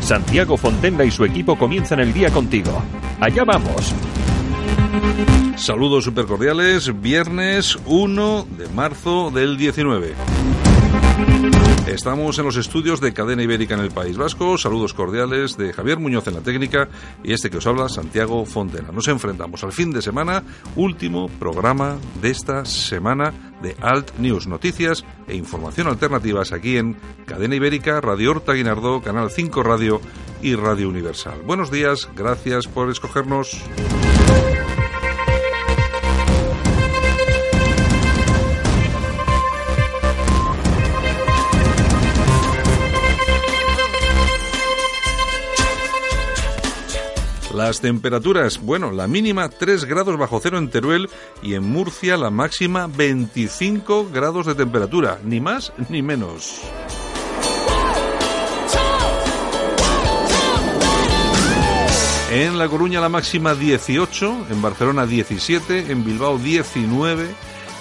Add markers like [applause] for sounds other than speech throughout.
Santiago Fontenla y su equipo comienzan el día contigo. Allá vamos. Saludos supercordiales, viernes 1 de marzo del 19. Estamos en los estudios de Cadena Ibérica en el País Vasco. Saludos cordiales de Javier Muñoz en la técnica y este que os habla, Santiago Fontena. Nos enfrentamos al fin de semana, último programa de esta semana de Alt News, noticias e información alternativas aquí en Cadena Ibérica, Radio Horta Guinardó, Canal 5 Radio y Radio Universal. Buenos días, gracias por escogernos. Las temperaturas, bueno, la mínima 3 grados bajo cero en Teruel y en Murcia la máxima 25 grados de temperatura, ni más ni menos. En La Coruña la máxima 18, en Barcelona 17, en Bilbao 19,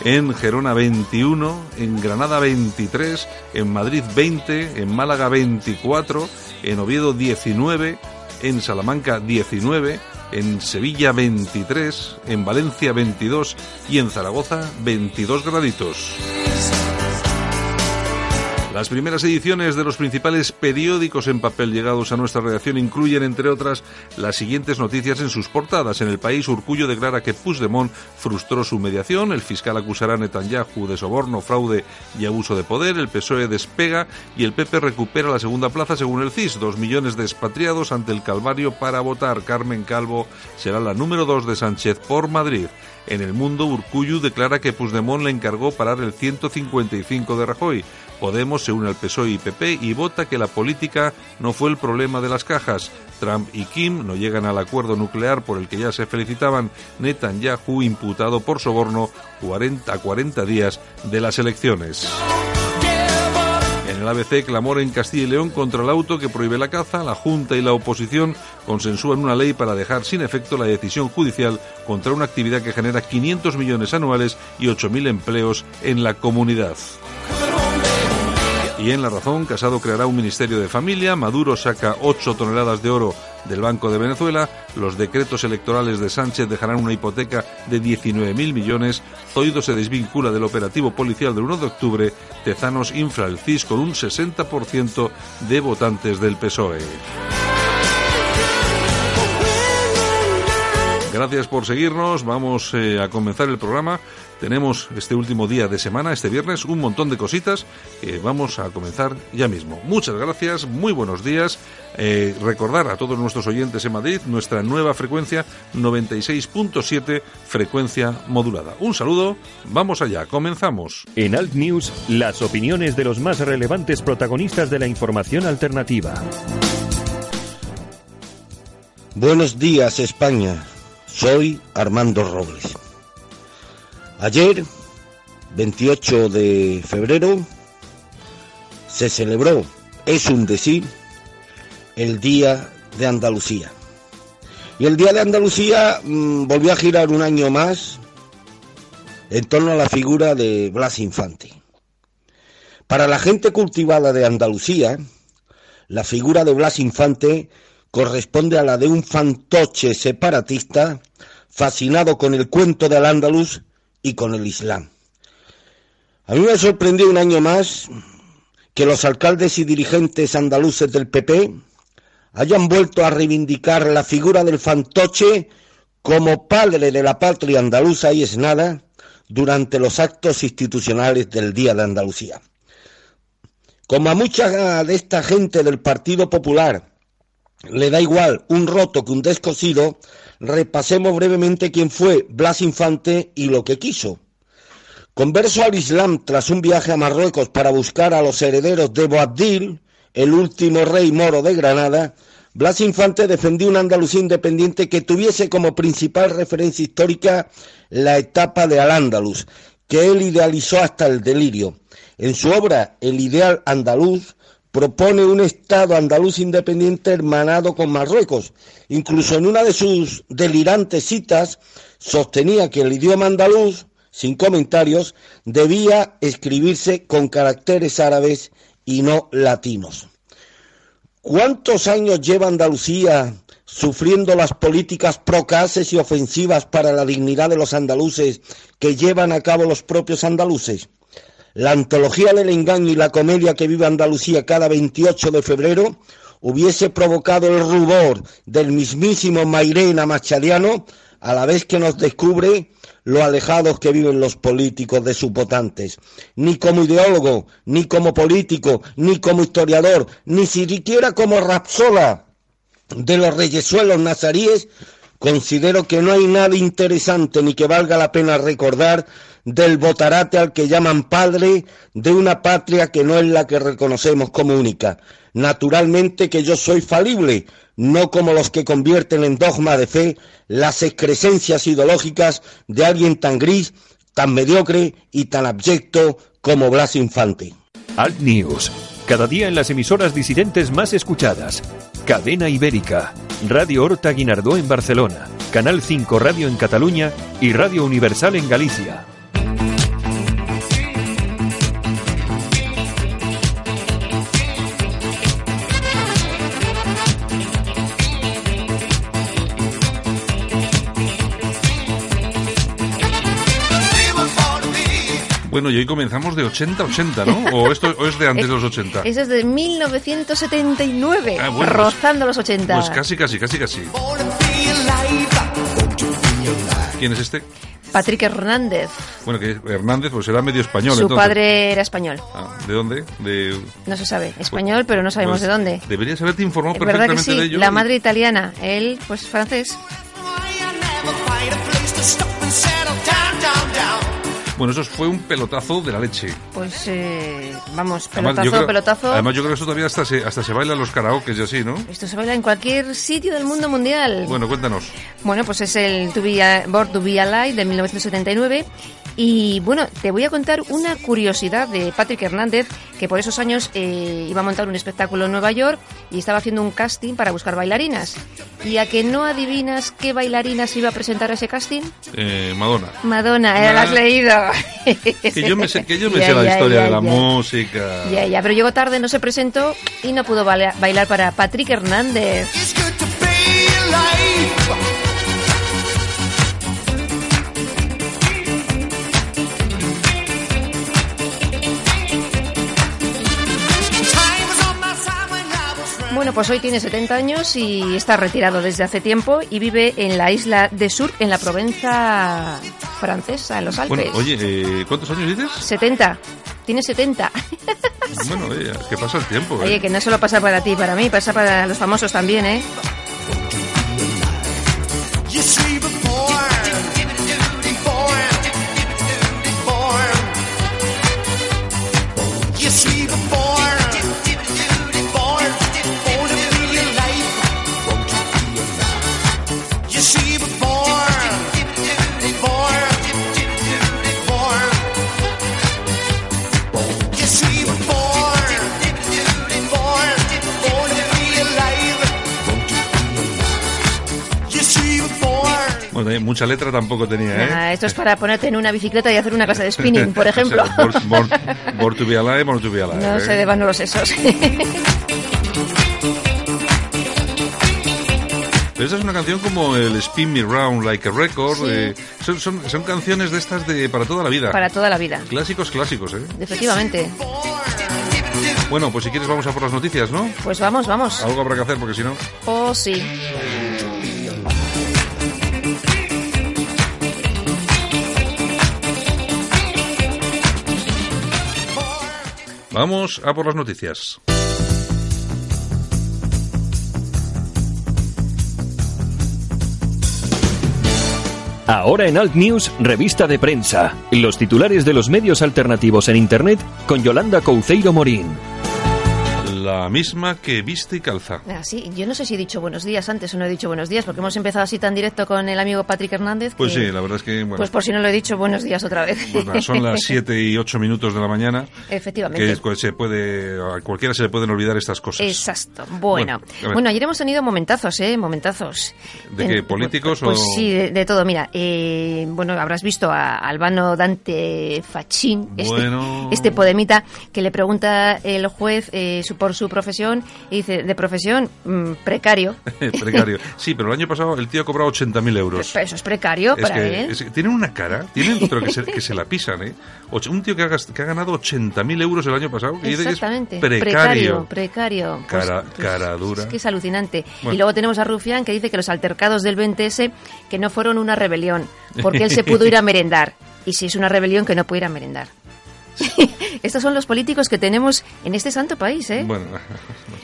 en Gerona 21, en Granada 23, en Madrid 20, en Málaga 24, en Oviedo 19, en Salamanca 19, en Sevilla 23, en Valencia 22 y en Zaragoza 22 graditos. Las primeras ediciones de los principales periódicos en papel llegados a nuestra redacción incluyen, entre otras, las siguientes noticias en sus portadas. En el país, Urcullo declara que Puigdemont frustró su mediación, el fiscal acusará a Netanyahu de soborno, fraude y abuso de poder, el PSOE despega y el PP recupera la segunda plaza según el CIS. Dos millones de expatriados ante el Calvario para votar. Carmen Calvo será la número dos de Sánchez por Madrid. En el mundo, Urcullu declara que Puigdemont le encargó parar el 155 de Rajoy. Podemos se une al PSOE y PP y vota que la política no fue el problema de las cajas. Trump y Kim no llegan al acuerdo nuclear por el que ya se felicitaban. Netanyahu imputado por soborno 40 a 40 días de las elecciones. En el ABC, clamor en Castilla y León contra el auto que prohíbe la caza. La Junta y la oposición consensúan una ley para dejar sin efecto la decisión judicial contra una actividad que genera 500 millones anuales y 8.000 empleos en la comunidad. Y en La Razón, Casado creará un Ministerio de Familia, Maduro saca 8 toneladas de oro del Banco de Venezuela, los decretos electorales de Sánchez dejarán una hipoteca de 19.000 millones, Zoido se desvincula del operativo policial del 1 de octubre, Tezanos infla el CIS con un 60% de votantes del PSOE. Gracias por seguirnos. Vamos eh, a comenzar el programa. Tenemos este último día de semana, este viernes, un montón de cositas que vamos a comenzar ya mismo. Muchas gracias, muy buenos días. Eh, recordar a todos nuestros oyentes en Madrid nuestra nueva frecuencia 96.7 frecuencia modulada. Un saludo, vamos allá, comenzamos. En Alt News, las opiniones de los más relevantes protagonistas de la información alternativa. Buenos días, España. Soy Armando Robles. Ayer, 28 de febrero, se celebró, es un decir, el Día de Andalucía. Y el Día de Andalucía mmm, volvió a girar un año más en torno a la figura de Blas Infante. Para la gente cultivada de Andalucía, la figura de Blas Infante corresponde a la de un fantoche separatista fascinado con el cuento del Andaluz y con el Islam. A mí me sorprendió un año más que los alcaldes y dirigentes andaluces del PP hayan vuelto a reivindicar la figura del fantoche como padre de la patria andaluza y es nada durante los actos institucionales del Día de Andalucía. Como a mucha de esta gente del Partido Popular le da igual un roto que un descosido, repasemos brevemente quién fue Blas Infante y lo que quiso. Converso al Islam tras un viaje a Marruecos para buscar a los herederos de Boabdil, el último rey moro de Granada, Blas Infante defendió una Andalucía independiente que tuviese como principal referencia histórica la etapa de Al-Ándalus, que él idealizó hasta el delirio. En su obra El ideal andaluz propone un Estado andaluz independiente hermanado con Marruecos. Incluso en una de sus delirantes citas sostenía que el idioma andaluz, sin comentarios, debía escribirse con caracteres árabes y no latinos. ¿Cuántos años lleva Andalucía sufriendo las políticas procaces y ofensivas para la dignidad de los andaluces que llevan a cabo los propios andaluces? La antología del engaño y la comedia que vive Andalucía cada 28 de febrero hubiese provocado el rubor del mismísimo Mairena Machadiano a la vez que nos descubre lo alejados que viven los políticos de sus votantes. Ni como ideólogo, ni como político, ni como historiador, ni siquiera como rapsola de los reyesuelos nazaríes, considero que no hay nada interesante ni que valga la pena recordar del botarate al que llaman padre de una patria que no es la que reconocemos como única. Naturalmente que yo soy falible, no como los que convierten en dogma de fe las excrescencias ideológicas de alguien tan gris, tan mediocre y tan abyecto como Blas Infante. Alt News, cada día en las emisoras disidentes más escuchadas. Cadena Ibérica, Radio Horta Guinardó en Barcelona, Canal 5 Radio en Cataluña y Radio Universal en Galicia. Bueno, y hoy comenzamos de 80-80, ¿no? ¿O esto o es de antes de los 80? Eso es de 1979, Ah, bueno, pues- rozando los 80. Pues casi, casi, casi, casi. ¿Quién es este? Patrick Hernández, Bueno, que Hernández, pues será medio español, su entonces. padre era español. Ah, ¿De dónde? De... No se sabe, español, pero no sabemos pues, de dónde. Deberías haberte informado Es verdad que perfectamente sí, de ello. la madre italiana, él pues francés. Bueno, eso fue un pelotazo de la leche. Pues eh, vamos, Además, pelotazo, creo, pelotazo. Además, yo creo que eso todavía hasta se, hasta se baila en los karaokes y así, ¿no? Esto se baila en cualquier sitio del mundo mundial. Bueno, cuéntanos. Bueno, pues es el To Be A- Born to Be Alive de 1979. Y bueno, te voy a contar una curiosidad de Patrick Hernández, que por esos años eh, iba a montar un espectáculo en Nueva York y estaba haciendo un casting para buscar bailarinas. ¿Y a que no adivinas qué bailarinas iba a presentar a ese casting? Eh, Madonna. Madonna, ¿eh? ¿la has leído? [laughs] Que yo me sé, que yo me Ya, sé la ya, historia ya, de la ya. música. Ya, ya, pero llegó tarde, no se presentó y no pudo baila- bailar para Patrick Hernández. Bueno, pues hoy tiene 70 años y está retirado desde hace tiempo y vive en la isla de Sur, en la Provenza francesa, en los Alpes. Bueno, oye, eh, ¿cuántos años dices? 70. Tiene 70. Bueno, oye, que pasa el tiempo. ¿eh? Oye, que no solo pasa para ti, para mí, pasa para los famosos también, ¿eh? Eh, mucha letra tampoco tenía, ¿eh? Ah, esto es para ponerte en una bicicleta y hacer una clase de spinning, por [laughs] O ejemplo. sea, [laughs] born to be alive, to be alive. No ¿eh? se deban los sesos. Pero esta es una canción como el Spin Me Round Like a Record. Sí. eh, son, son, son canciones de estas de para toda la vida. para toda la vida. Clásicos, clásicos, ¿eh? Efectivamente. Bueno, pues si quieres vamos a por las noticias, ¿no? Pues vamos, vamos. Algo habrá que hacer porque si no... Oh, sí. Vamos a por las noticias. Ahora en Alt News, revista de prensa. Los titulares de los medios alternativos en Internet con Yolanda Couceiro Morín. La misma que viste y calza. Ah, sí, yo no sé si he dicho buenos días antes o no he dicho buenos días, porque hemos empezado así tan directo con el amigo Patrick Hernández. Pues que- sí, la verdad es que... Bueno, Pues por si no lo he dicho, buenos días otra vez. pues nada, son las 7 y 8 minutos de la mañana. [laughs] Efectivamente. Que es- pues se puede, a cualquiera se le pueden olvidar estas cosas. Exacto. Bueno, Bueno, bueno, ayer hemos tenido momentazos, ¿eh? Momentazos. ¿De qué, políticos Pues o- sí, de, de todo. Mira, eh, bueno, habrás visto a Albano Dante Fachín, este, Bueno. este podemita, que le pregunta el juez eh, su- por su profesión y dice, de profesión, mm, precario. [laughs] Precario. Sí, pero el año pasado el tío ha cobrado 80.000 euros. Pero eso es precario Es para que, él. es que tienen una cara, tienen, pero que se, que se la pisan, ¿eh? Un tío que ha, que ha ganado 80.000 euros el año pasado, que es Exactamente. precario. precario. Pues- Cara- pues cara dura. Es que es alucinante. Bueno. Y luego tenemos a Rufián que dice que los altercados del 20S que no fueron una rebelión, porque él [laughs] se pudo ir a merendar. Y si es una rebelión, que no puede ir a merendar. [laughs] Estos son los políticos que tenemos en este santo país, ¿eh? Bueno,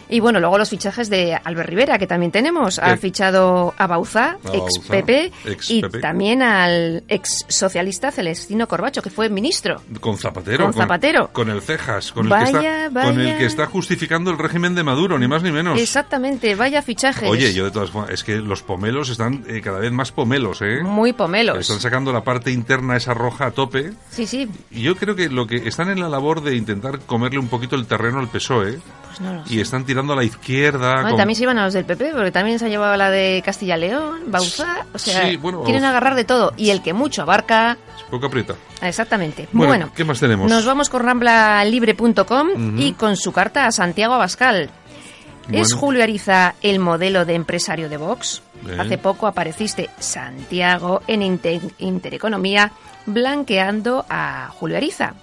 Y bueno, luego los fichajes de Albert Rivera, que también tenemos. Ha Eh. fichado a Bauzá, A ex Bauzá, PP, ex y también al ex socialista Celestino Corbacho, que fue ministro. con Zapatero. Con Zapatero. Con, el Cejas, con, Vaya, el que está, con el que está justificando el régimen de Maduro, ni más ni menos. Exactamente, vaya fichajes. Oye, yo de todas formas, es que los pomelos están eh, cada vez más pomelos, ¿eh? Muy pomelos. Están sacando la parte interna esa roja a tope. Sí, sí, Y yo creo que lo que están en la labor de intentar comerle un poquito el terreno al PSOE pues no y están tirando a la izquierda. Bueno, con- También se iban a los del PP, porque también se ha llevado la de Castilla-León, Bauzá, o sea, Sí, bueno, quieren agarrar de todo. Y el que mucho abarca, Poco aprieta. exactamente. Bueno, Bueno, ¿qué más tenemos? Nos vamos con ramblalibre.com y con su carta a Santiago Abascal. ¿Es. Julio Ariza el modelo de empresario de Vox? Bien. Hace poco apareciste, Santiago, en Inte- Intereconomía, blanqueando a Julio Ariza.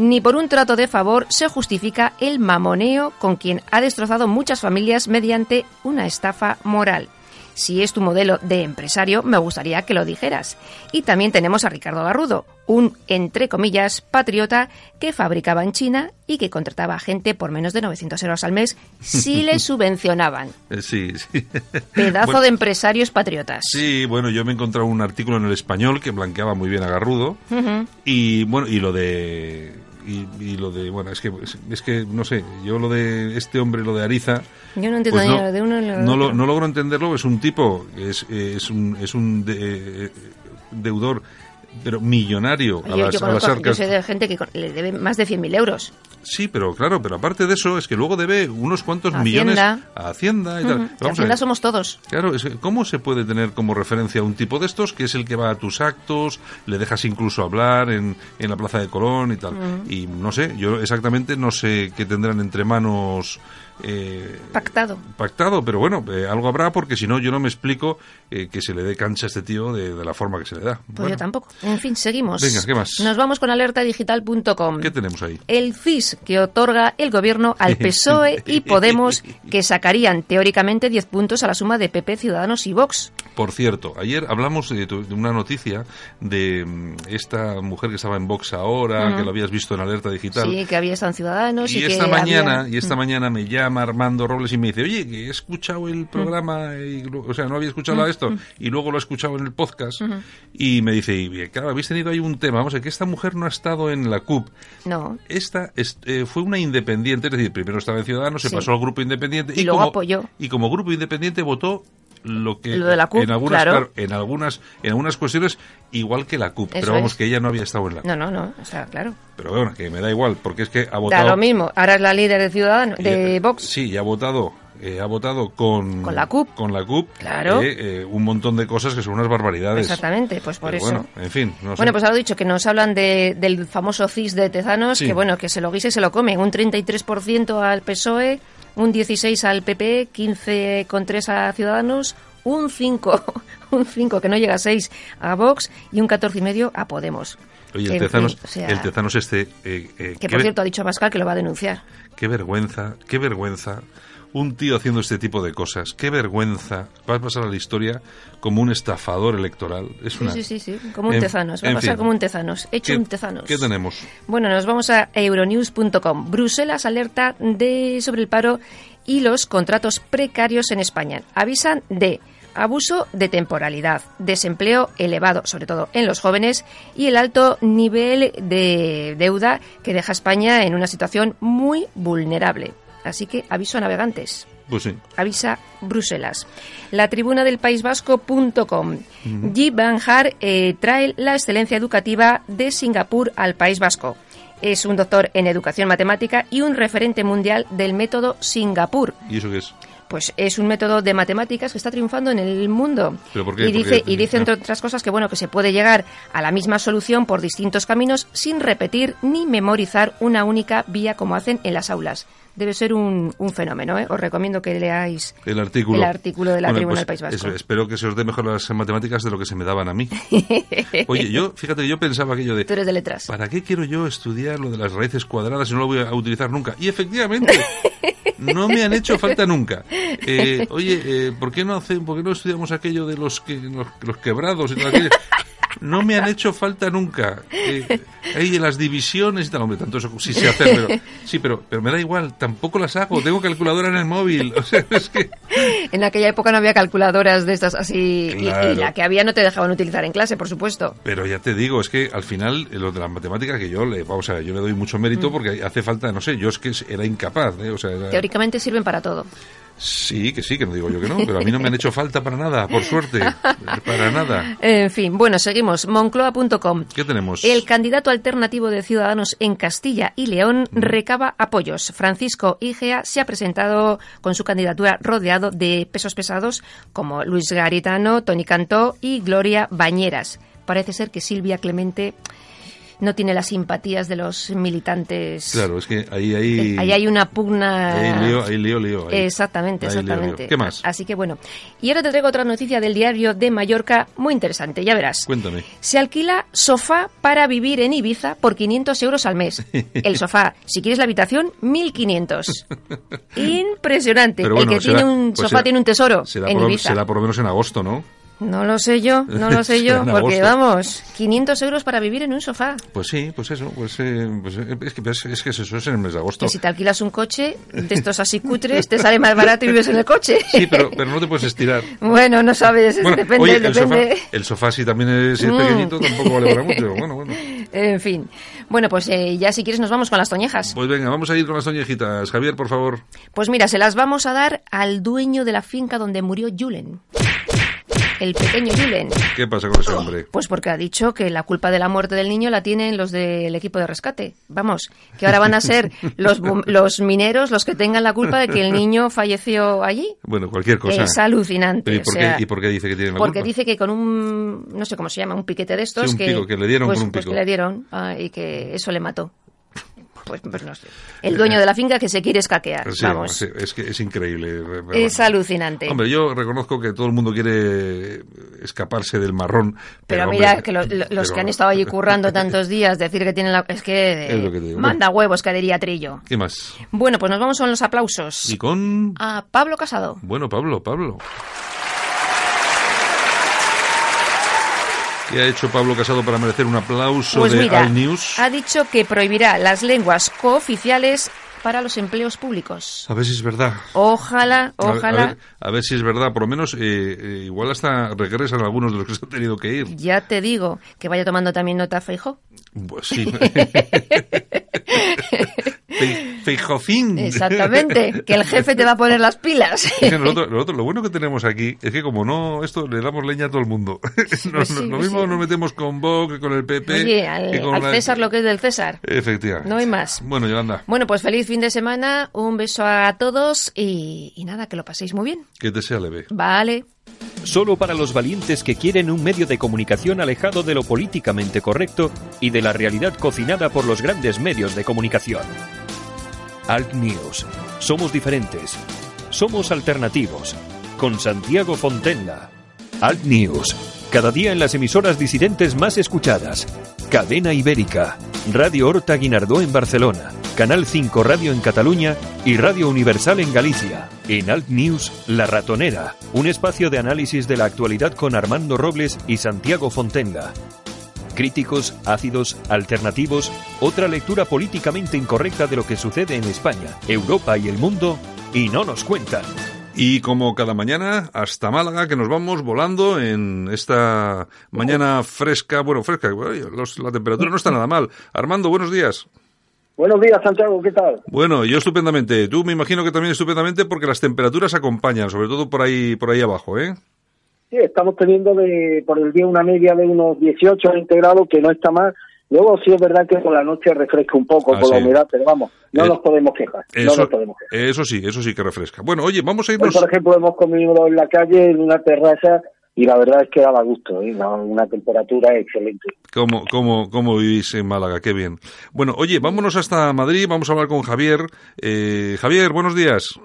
Ni por un trato de favor se justifica el mamoneo con quien ha destrozado muchas familias mediante una estafa moral. Si es tu modelo de empresario, me gustaría que lo dijeras. Y también tenemos a Ricardo Garrudo, un, entre comillas, patriota que fabricaba en China y que contrataba a gente por menos de 900 euros al mes si le [laughs] subvencionaban. Eh, sí, sí. [laughs] Pedazo Bueno, de empresarios patriotas. Sí, bueno, yo me he encontrado un artículo en el español que blanqueaba muy bien a Garrudo. Y bueno, y lo de. Y, y lo de. Bueno, es que, es que no sé, yo lo de este hombre, lo de Ariza. Yo no entiendo pues no, lo de uno lo no, lo- no logro entenderlo, es un tipo, es, es un, es un de- eh, deudor, pero millonario a yo, las, yo a las conozco, yo arcas. sé de gente que le debe más de 100.000 euros. Sí, pero claro, pero aparte de eso, es que luego debe unos cuantos millones a Hacienda y tal. Vamos a Hacienda somos todos. Claro, es que ¿cómo se puede tener como referencia a un tipo de estos que es el que va a tus actos, le dejas incluso hablar en, en la Plaza de Colón y tal? Y no sé, yo exactamente no sé qué tendrán entre manos eh, Pactado. pactado, pero bueno, eh, algo habrá porque si no yo no me explico eh, que se le dé cancha a este tío de, de la forma que se le da. Pues Bueno, yo tampoco. En fin, seguimos. Venga, ¿qué más? Nos vamos con alertadigital.com. ¿Qué tenemos ahí? El CIS que otorga el gobierno al [laughs] PSOE y Podemos, [laughs] que sacarían teóricamente 10 puntos a la suma de PP, Ciudadanos y Vox. Por cierto, ayer hablamos de, tu- de una noticia de mm, esta mujer que estaba en Vox ahora, que lo habías visto en Alerta Digital. Sí, que había estado en Ciudadanos y, Y que esta mañana, había- y esta mañana me llama Armando Robles y me dice, oye, que he escuchado el programa, y o sea, no había escuchado esto, y luego lo he escuchado en el podcast, y me dice, y claro, habéis tenido ahí un tema, vamos a ver, que esta mujer no ha estado en la CUP, No. esta es- eh, fue una independiente, es decir, primero estaba en Ciudadanos, se pasó al grupo independiente Y luego como, apoyó. y como grupo independiente votó lo que Lo de la CUP, en algunas claro. en algunas en algunas cuestiones igual que la CUP, Eso pero vamos es. que ella no había estado en la CUP. No, no, no, o sea, claro. Pero bueno, que me da igual, porque es que ha Da votado lo mismo. Ahora es la líder de Ciudadanos, de eh, Vox. Sí, y ha votado, eh, ha votado con... Con la CUP. Con la CUP. Claro. eh, eh, un montón de cosas que son unas barbaridades. Exactamente, pues por Pero eso. Bueno, en fin, no sé. Bueno, pues he dicho que nos hablan de- del famoso CIS de Tezanos, Sí. que bueno, que se lo guise y se lo come. Un 33% al PSOE, E, un 16% al PP, 15,3% a Ciudadanos, un 5%, [laughs] un 5 que no llega a 6 a Vox y un 14,5% a Podemos. Oye, el Tezanos, fin, o sea, el Tezanos este... eh, eh, Que por cierto ha dicho Pascal que lo va a denunciar. Qué vergüenza, qué vergüenza. Un tío haciendo este tipo de cosas. Qué vergüenza. Va a pasar a la historia como un estafador electoral. Es Sí, una... sí, sí, sí, como un En- tezanos. Va a pasar fin. como un tezanos. Hecho ¿Qué- un tezanos. ¿Qué tenemos? Bueno, nos vamos a euronews.com. Bruselas alerta de sobre el paro y los contratos precarios en España. Avisan de abuso de temporalidad, desempleo elevado, sobre todo en los jóvenes, y el alto nivel de deuda que deja a España en una situación muy vulnerable. Así que aviso a navegantes Pues sí. avisa Bruselas. La tribuna del País Vasco.com. Banjar eh, trae la excelencia educativa de Singapur al País Vasco. Es un doctor en educación matemática y un referente mundial del método Singapur. ¿Y eso qué es? Pues es un método de matemáticas que está triunfando en el mundo. ¿Pero por qué? Y ¿Por dice, y dice, entre otras cosas, que bueno, que se puede llegar a la misma solución por distintos caminos sin repetir ni memorizar una única vía como hacen en las aulas. Debe ser un, un fenómeno, ¿eh? Os recomiendo que leáis El artículo. el artículo de la Bueno, tribuna pues del País Vasco. es- espero que se os dé mejor las matemáticas de lo que se me daban a mí. [laughs] Oye, yo, fíjate, yo pensaba aquello de... Tú eres de letras. ¿Para qué quiero yo estudiar lo de las raíces cuadradas si no lo voy a utilizar nunca? Y efectivamente, [laughs] no me han hecho falta nunca. Eh, oye, eh, ¿por, qué no hace, ¿por qué no estudiamos aquello de los, que, los, los quebrados y todo aquello? No me han hecho falta nunca. Eh, las divisiones y tal, hombre, tanto eso sí sé hacer, pero sí, pero, pero me da igual, tampoco las hago, tengo calculadora en el móvil. O sea, es que En aquella época no había calculadoras de estas así. y- Claro. Y, la que había no te dejaban utilizar en clase, por supuesto. Pero ya te digo, es que al final eh, lo de las matemáticas que yo le, vamos a ver, yo le doy mucho Mm. mérito porque hace falta, no sé, yo es que era incapaz, ¿eh? o sea, era- Teóricamente sirven para todo. Sí, que sí, que no digo yo que no, pero a mí no me han hecho falta para nada, por suerte, para nada. En fin, bueno, seguimos. Moncloa.com. ¿Qué tenemos? El candidato alternativo de Ciudadanos en Castilla y León recaba apoyos. Francisco Igea se ha presentado con su candidatura rodeado de pesos pesados como Luis Garitano, Tony Cantó y Gloria Bañeras. Parece ser que Silvia Clemente no tiene las simpatías de los militantes. Claro, es que ahí, ahí, Ahí hay una pugna. ahí lío, ahí lío, lío. ahí. Exactamente, Ahí lío, lío. exactamente. ¿Qué más? Así que bueno. Y ahora te traigo otra noticia del diario de Mallorca muy interesante, ya verás. Cuéntame. Se alquila sofá para vivir en Ibiza por 500 euros al mes. [laughs] El sofá, si quieres la habitación, 1500. [laughs] Impresionante. Pero bueno, El que será- tiene un pues sofá será- tiene un tesoro Será en por, Ibiza. será por lo menos en agosto, ¿no? No lo sé yo, no lo sé [laughs] yo, porque vamos, 500 euros para vivir en un sofá. Pues sí, pues eso, pues, eh, pues, eh, es, que, es, es que eso es en el mes de agosto. Que si te alquilas un coche de estos así cutres, te sale más barato y vives en el coche. [laughs] Sí, pero, pero no te puedes estirar. Bueno, no sabes, Bueno, depende, oye, el depende. sofá, el sofá si también es, si es Mm. pequeñito tampoco vale para mucho. Bueno, bueno. [laughs] En fin. Bueno, pues eh, ya si quieres nos vamos con las toñejas. Pues venga, vamos a ir con las toñejitas. Javier, por favor. Pues mira, se las vamos a dar al dueño de la finca donde murió Julen. El pequeño Julen. ¿Qué pasa con ese hombre? Pues porque ha dicho que la culpa de la muerte del niño la tienen los del equipo de rescate. Vamos, que ahora van a ser los, [laughs] los mineros los que tengan la culpa de que el niño falleció allí. Bueno, cualquier cosa. Es alucinante. ¿y o por, sea, qué, ¿Y por qué dice que tiene la Porque culpa? dice que con un, no sé cómo se llama, un piquete de estos Sí, un que, pico, que le dieron pues, con un pues pico. que le dieron ah, y que eso le mató. Pues, pues no sé. [laughs] El dueño de la finca que se quiere escaquear. Sí, vamos. sí, es que es increíble. re- re- Es alucinante. Hombre, yo reconozco que todo el mundo quiere escaparse del marrón. pero, mira, que lo- lo- los pero- que han estado allí [laughs] currando tantos días, decir que tienen la... Es que... Es lo que te digo. manda huevos, que diría Trillo. ¿Qué más? Bueno, pues nos vamos con los aplausos. Y con... A Pablo Casado. Bueno, Pablo, Pablo. ¿Qué ha hecho Pablo Casado para merecer un aplauso Pues de mira, News? ha dicho que prohibirá las lenguas cooficiales para los empleos públicos. A ver si es verdad. Ojalá, A ver- ojalá. A ver, a ver si es verdad. Por lo menos, eh, eh, igual hasta regresan algunos de los que se han tenido que ir. Ya te digo que vaya tomando también nota Feijo. Pues sí. [laughs] Fe- Feijofín. Exactamente, que el jefe te va a poner las pilas. Es que nosotros- nosotros lo bueno que tenemos aquí es que como no, esto le damos leña a todo el mundo. [laughs] Nos- sí, nos- lo mismo sí. nos metemos con Vox con el PP. Oye, al, que con al la- César lo que es del César. Efectivamente. No hay más. Bueno, Yolanda, Bueno, pues feliz fin de semana, un beso a todos y, y nada, que lo paséis muy bien. que te sea leve. Vale. Solo para los valientes que quieren un medio de comunicación alejado de lo políticamente correcto y de la realidad cocinada por los grandes medios de comunicación. Alt News. Somos diferentes. Somos alternativos. Con Santiago Fontenla. Alt News. Cada día en las emisoras disidentes más escuchadas. Cadena Ibérica, Radio Horta Guinardó en Barcelona, Canal 5 Radio en Cataluña y Radio Universal en Galicia. En Alt News, La Ratonera, un espacio de análisis de la actualidad con Armando Robles y Santiago Fontenga. Críticos, ácidos, alternativos, otra lectura políticamente incorrecta de lo que sucede en España, Europa y el mundo, y no nos cuentan. Y como cada mañana, hasta Málaga, que nos vamos volando en esta mañana fresca, bueno, fresca, los- la temperatura no está nada mal. Armando, buenos días. Buenos días, Santiago, ¿qué tal? Bueno, yo estupendamente. Tú me imagino que también estupendamente porque las temperaturas acompañan, sobre todo por ahí, por ahí abajo, ¿eh? Sí, estamos teniendo de, por el día una media de unos 18 a 20 grados, que no está mal. Luego sí es verdad que por la noche refresca un poco Ah, por la humedad, pero vamos, no Eh, nos podemos quejar. no Eso, nos podemos quejar. eso sí, eso sí que refresca. Bueno, oye, vamos a Hoy, irnos. por ejemplo, hemos comido en la calle, en una terraza, y la verdad es que daba gusto, ¿eh? Una- una temperatura excelente. ¿Cómo, cómo, ¿Cómo vivís en Málaga? Qué bien. Bueno, oye, vámonos hasta Madrid, vamos a hablar con Javier. Eh, Javier, buenos días.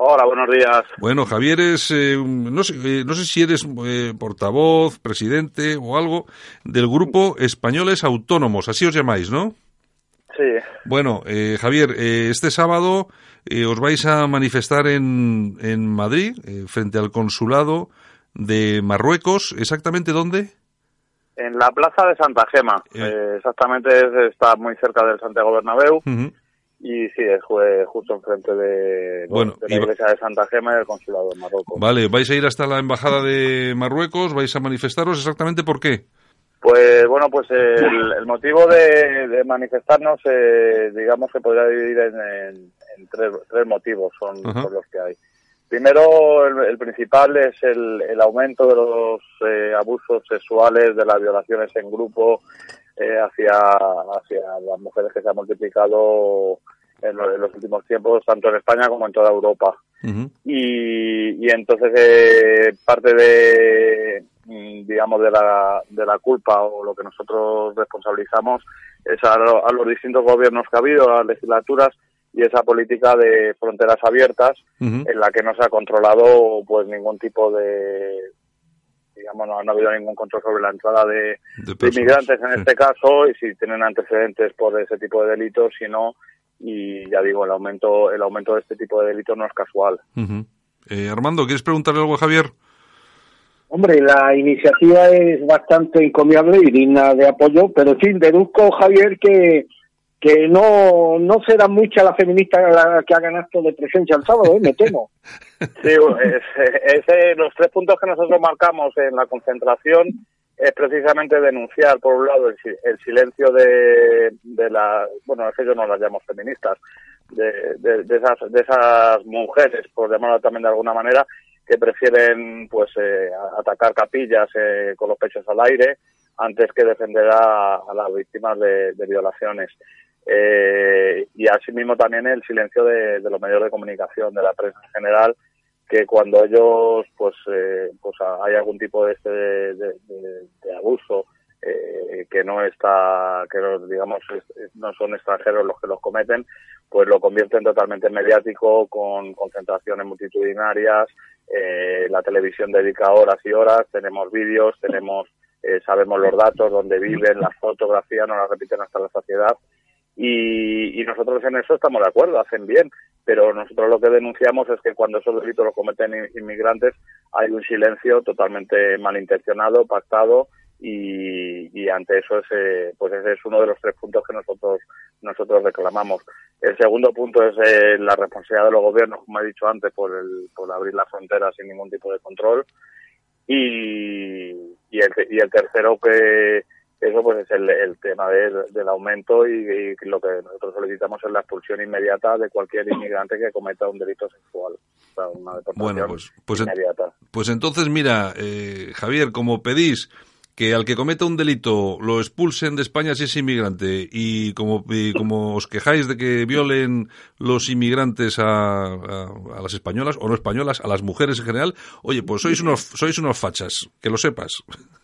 Hola, buenos días. Bueno, Javier es, eh, no, sé, eh, no sé si eres eh, portavoz, presidente o algo del grupo Españoles Autónomos, así os llamáis, ¿no? Sí, Bueno, eh, Javier, este sábado os vais a manifestar en, en Madrid, frente al consulado de Marruecos. ¿Exactamente dónde? en la plaza de Santa Gema. Exactamente es- está muy cerca del Santiago Bernabéu. Y sí, es justo enfrente de, Bueno, de la va- iglesia de Santa Gema y del consulado de Marruecos. Vale, vais a ir hasta la embajada de Marruecos, vais a manifestaros exactamente por qué. Pues bueno, pues el, el motivo de, de manifestarnos, eh, digamos que podría dividir en, en- en tres, tres motivos, son Ajá. son los que hay. Primero, el, el principal es el, el aumento de los eh, abusos sexuales, de las violaciones en grupo eh, hacia, hacia las mujeres que se han multiplicado en, lo- en los últimos tiempos, tanto en España como en toda Europa. Y, y entonces eh, parte de mm, digamos de la, de la culpa o lo que nosotros responsabilizamos es a, lo- a los distintos gobiernos que ha habido, a las legislaturas y esa política de fronteras abiertas en la que no se ha controlado pues ningún tipo de digamos no, no ha habido ningún control sobre la entrada de, De de personas. inmigrantes en Sí. este caso y si tienen antecedentes por ese tipo de delitos si no y ya digo el aumento el aumento de este tipo de delitos no es casual. Eh, Armando, ¿quieres preguntarle algo a Javier? Hombre, la iniciativa es bastante encomiable y digna de apoyo, pero fin, deduzco, Javier, que que no no será mucha la feminista que hagan acto de presencia el sábado, ¿eh? me temo. [laughs] Sí, los tres puntos que nosotros marcamos en la concentración es precisamente denunciar, por un lado, el, el silencio de, de la, bueno, es que yo no las llamo feministas, de, de, esas, de esas mujeres, por llamarlo también de alguna manera, que prefieren pues eh, atacar capillas eh, con los pechos al aire antes que defender a, a las víctimas de violaciones. Eh, y asimismo también el silencio de, los medios de comunicación, de la prensa en general, que cuando ellos pues eh, pues a- hay algún tipo de este de, abuso eh, que no está que no, digamos no son extranjeros los que los cometen pues lo convierten totalmente en mediático con concentraciones multitudinarias eh, la televisión dedica horas y horas tenemos vídeos tenemos eh, sabemos los datos dónde viven las fotografías no las repiten hasta la saciedad y, y nosotros en eso estamos de acuerdo, hacen bien, pero nosotros lo que denunciamos es que cuando esos delitos los cometen in- inmigrantes hay un silencio totalmente malintencionado, pactado y, y ante eso ese, pues ese es uno de los tres puntos que nosotros nosotros reclamamos. El segundo punto es eh, la responsabilidad de los gobiernos, como he dicho antes, por, el, por abrir las fronteras sin ningún tipo de control y, y, el, y el tercero que eso pues es el, el tema del, del aumento y, y lo que nosotros solicitamos es la expulsión inmediata de cualquier inmigrante que cometa un delito sexual. O sea, una deportación Bueno, pues, pues, en- inmediata. pues entonces, mira, eh, Javier, como pedís que al que cometa un delito lo expulsen de España si es inmigrante y como, y como os quejáis de que violen los inmigrantes a, a- a las españolas o no españolas, a las mujeres en general, oye, pues sois unos, sois unos fachas, que lo sepas.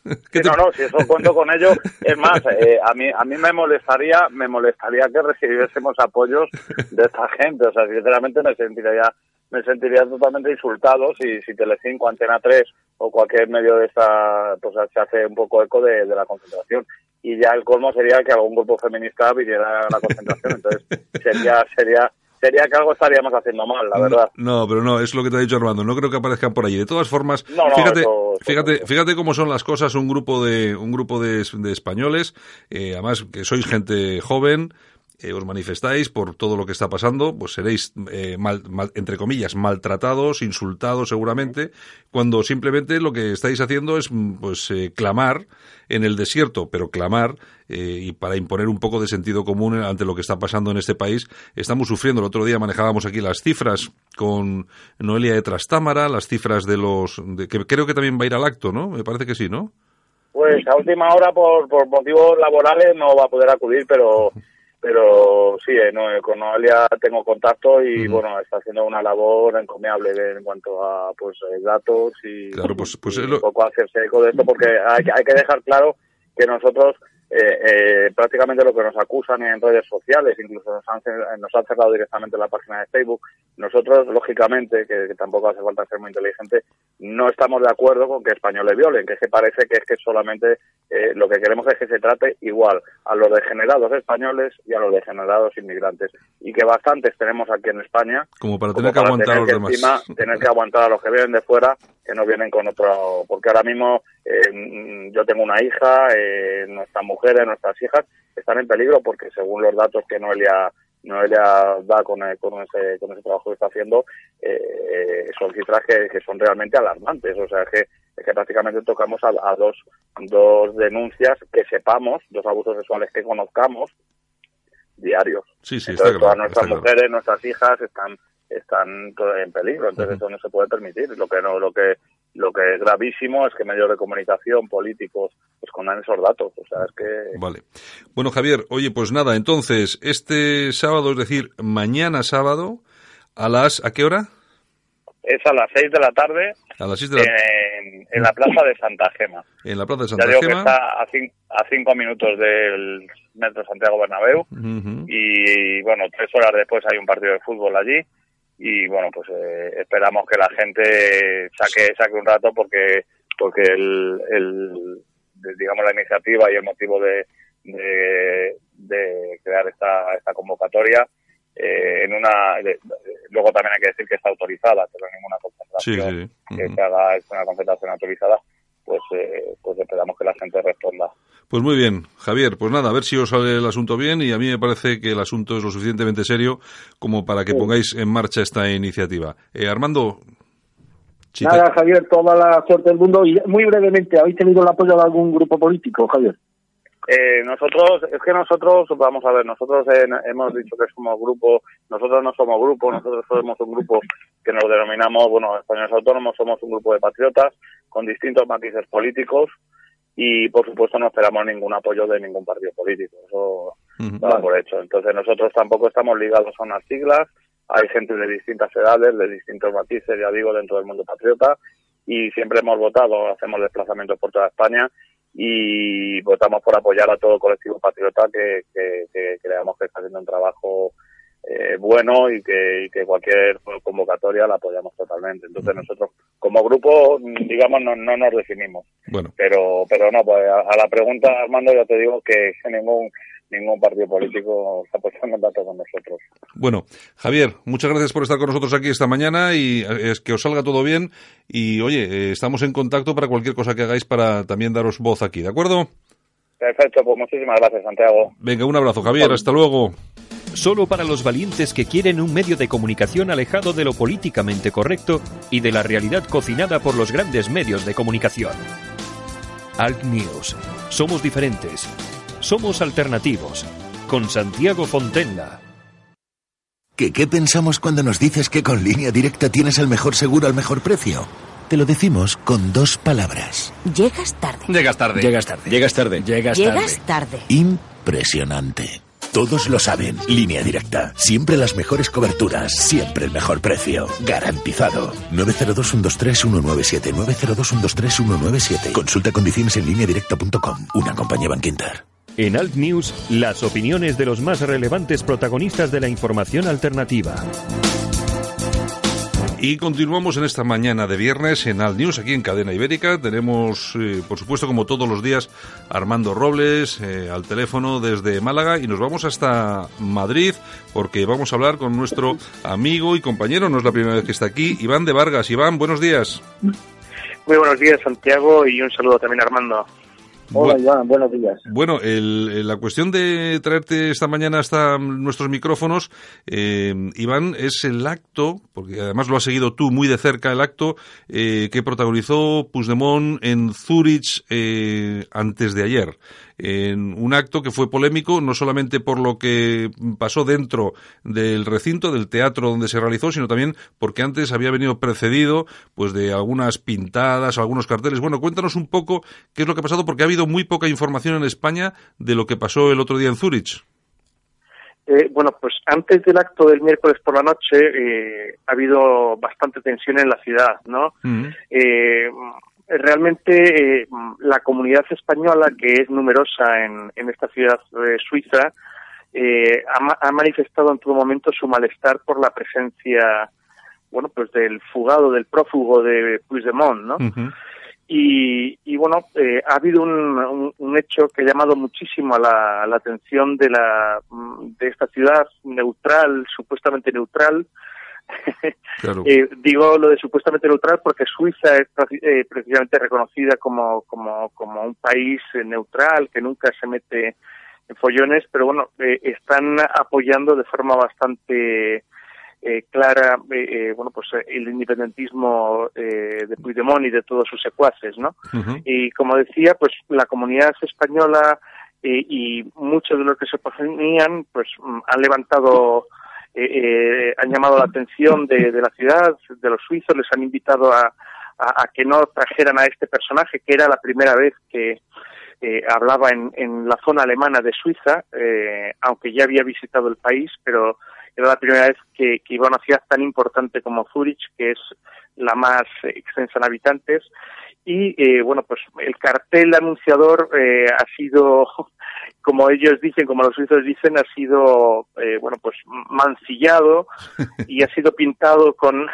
[laughs] ¿Qué Sí, no, no, si eso cuento con ello. Es más, eh, a mí a mí me molestaría me molestaría que recibiésemos apoyos de esta gente. O sea, sinceramente me sentiría me sentiría totalmente insultado si, si Telecinco, Antena 3 o cualquier medio de esta, pues se hace un poco eco de, de la concentración. Y ya el colmo sería que algún grupo feminista viniera a la concentración, entonces sería, sería, sería que algo estaríamos haciendo mal, la verdad. No, pero no, es lo que te ha dicho Armando. No creo que aparezcan por allí. De todas formas, No, no, fíjate, eso- eso- fíjate, fíjate cómo son las cosas. Un grupo de, un grupo de, de españoles, eh, además que sois gente joven, eh, os manifestáis por todo lo que está pasando, pues seréis, eh, mal, mal- entre comillas, maltratados, insultados seguramente, cuando simplemente lo que estáis haciendo es, mm, pues, eh, clamar en el desierto, pero clamar eh, y para imponer un poco de sentido común ante lo que está pasando en este país. Estamos sufriendo, el otro día manejábamos aquí las cifras con Noelia de Trastámara, las cifras de los, de, que creo que también va a ir al acto, ¿no? Me parece que sí, ¿no? Pues a última hora, por, por motivos laborales, no va a poder acudir, pero [laughs] pero sí, eh, no, eh, con Noelia tengo contacto y bueno, está haciendo una labor encomiable en cuanto a pues eh, datos y, Claro, pues- pues y lo- un poco hacerse eco de esto, porque hay, que- hay que dejar claro que nosotros eh, eh, prácticamente lo que nos acusan en redes sociales, incluso nos han, cer- nos han cerrado directamente la página de Facebook, nosotros, lógicamente, que, que tampoco hace falta ser muy inteligente, no estamos de acuerdo con que españoles violen, que es que parece que es que solamente eh, lo que queremos es que se trate igual a los degenerados españoles y a los degenerados inmigrantes. Y que bastantes tenemos aquí en España Como para como tener que para aguantar a los que demás. encima tener que aguantar a los que vienen de fuera que no vienen con otro porque ahora mismo eh, mm, yo tengo una hija eh, nuestras mujeres nuestras hijas están en peligro porque según los datos que Noelia Noelia da con, eh, con ese con ese trabajo que está haciendo eh, eh, son cifras que, que son realmente alarmantes o sea que es que prácticamente tocamos a, a dos dos denuncias que sepamos dos abusos sexuales que conozcamos diarios Sí, sí, está entonces todas claro. nuestras está claro. mujeres, nuestras hijas están están en peligro, entonces eso no se puede permitir. Lo que no, lo que lo que es gravísimo es que medios de comunicación, políticos, escondan esos datos. O sea, es que Vale. Bueno, Javier, oye, pues nada, entonces, este sábado, es decir, mañana sábado, a las, ¿a qué hora? es a las 6 de la tarde A las 6 de la en, en la plaza de Santa Gema. en la plaza de Ya Santa que Gema. está a, cin- a cinco minutos del metro Santiago Bernabéu y bueno, tres horas después hay un partido de fútbol allí y bueno, pues eh, esperamos que la gente saque saque un rato porque porque el, el digamos la iniciativa y el motivo de, de, de crear esta, esta convocatoria eh, en una de- luego también hay que decir que está autorizada, pero ninguna Sí, concentración que se haga es una concentración autorizada, pues eh, pues esperamos que la gente responda. Pues muy bien, Javier, pues nada, a ver si os sale el asunto bien y a mí me parece que el asunto es lo suficientemente serio como para que pongáis en marcha esta iniciativa. Eh, Armando, Nada, Javier, toda la suerte del mundo. Y muy brevemente, ¿habéis tenido el apoyo de algún grupo político, Javier? Eh, nosotros, es que nosotros, vamos a ver, nosotros eh, hemos dicho que somos grupo, nosotros no somos grupo, nosotros somos un grupo que nos denominamos, bueno, españoles autónomos, somos un grupo de patriotas con distintos matices políticos y, por supuesto, no esperamos ningún apoyo de ningún partido político, eso da por hecho. Entonces, nosotros tampoco estamos ligados a unas siglas, hay gente de distintas edades, de distintos matices, ya digo, dentro del mundo patriota y siempre hemos votado, hacemos desplazamientos por toda España y votamos por apoyar a todo colectivo patriota que, que, que creamos que está haciendo un trabajo eh, bueno y que, y que cualquier convocatoria la apoyamos totalmente. Entonces nosotros como grupo, mm, digamos, no, no nos definimos. bueno, Pero pero no, pues a, a la pregunta, Armando, ya te digo que [laughs] ningún ningún partido político está puesto en contacto con nosotros. bueno, Javier, muchas gracias por estar con nosotros aquí esta mañana y eh, es que os salga todo bien y oye, eh, estamos en contacto para cualquier cosa que hagáis para también daros voz aquí, ¿de acuerdo? Perfecto, pues muchísimas gracias, Santiago. Venga, un abrazo, Javier, hasta luego. Solo para los valientes que quieren un medio de comunicación alejado de lo políticamente correcto y de la realidad cocinada por los grandes medios de comunicación. Alt News. Somos diferentes. Somos alternativos. Con Santiago Fontenla. ¿Qué, ¿Qué pensamos cuando nos dices que con línea directa tienes el mejor seguro al mejor precio? Te lo decimos con dos palabras. Llegas tarde. Llegas tarde. Llegas tarde. Llegas tarde. Llegas Llegas tarde. tarde. Impresionante. Todos lo saben. Línea directa. Siempre las mejores coberturas. Siempre el mejor precio. Garantizado. 902-123-197. 902-123-197. Consulta condiciones en lineadirecta.com. Una compañía Banquinter. En Alt News, las opiniones de los más relevantes protagonistas de la información alternativa. Y continuamos en esta mañana de viernes en Al News, aquí en Cadena Ibérica. Tenemos, eh, por supuesto, como todos los días, Armando Robles eh, al teléfono desde Málaga y nos vamos hasta Madrid porque vamos a hablar con nuestro amigo y compañero, no es la primera vez que está aquí, Iván de Vargas. Iván, buenos días. Muy buenos días, Santiago, y un saludo también a Armando. Hola, Iván, buenos días. Bueno, el- la cuestión de traerte esta mañana hasta nuestros micrófonos, eh, Iván, es el acto, porque además lo has seguido tú muy de cerca, el acto eh, que protagonizó Puigdemont en Zurich eh, antes de ayer. En un acto que fue polémico, no solamente por lo que pasó dentro del recinto, del teatro donde se realizó, sino también porque antes había venido precedido pues de algunas pintadas, algunos carteles. Bueno, cuéntanos un poco qué es lo que ha pasado, porque ha habido muy poca información en España de lo que pasó el otro día en Zurich. Eh, bueno, pues antes del acto del miércoles por la noche eh, ha habido bastante tensión en la ciudad, ¿no? Eh, realmente eh, la comunidad española, que es numerosa en, en esta ciudad eh, suiza, eh, ha, ha manifestado en todo momento su malestar por la presencia, bueno, pues del fugado, del prófugo de Puigdemont, ¿no? Y, y bueno, eh, ha habido un, un- un hecho que ha llamado muchísimo a la, a la atención de, la, de esta ciudad neutral, supuestamente neutral. Claro. [laughs] Eh, digo lo de supuestamente neutral porque Suiza es eh, precisamente reconocida como, como, como un país eh, neutral que nunca se mete en follones, pero bueno, eh, están apoyando de forma bastante eh, clara, eh, eh, bueno, pues el independentismo eh, de Puigdemont y de todos sus secuaces, ¿no? Y como decía, pues la comunidad española y muchos de los que se oponían, pues mm, han levantado, eh, eh, han llamado la atención de, de la ciudad, de los suizos, les han invitado a, a- a que no trajeran a este personaje, que era la primera vez que eh, hablaba en, en la zona alemana de Suiza, eh, aunque ya había visitado el país, pero era la primera vez que, que iba a una ciudad tan importante como Zurich, que es la más extensa en habitantes. Y eh, bueno, pues el cartel anunciador eh, ha sido, como ellos dicen, como los suizos dicen, ha sido, eh, bueno, pues mancillado [laughs] y ha sido pintado con,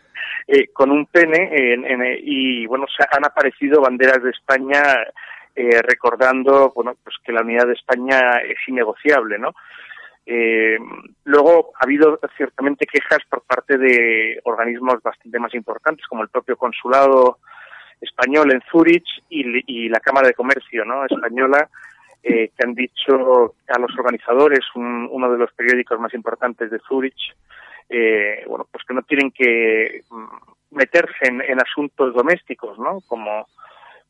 [laughs] eh, con un pene en- en- y bueno, se han aparecido banderas de España eh, recordando, bueno, pues que la unidad de España es innegociable, ¿no? Eh, luego ha habido ciertamente quejas por parte de organismos bastante más importantes, como el propio consulado español en Zurich y, y la Cámara de Comercio ¿no? española, eh, que han dicho a los organizadores, un- uno de los periódicos más importantes de Zurich, eh, bueno, pues que no tienen que mm, meterse en, en asuntos domésticos, ¿no? Como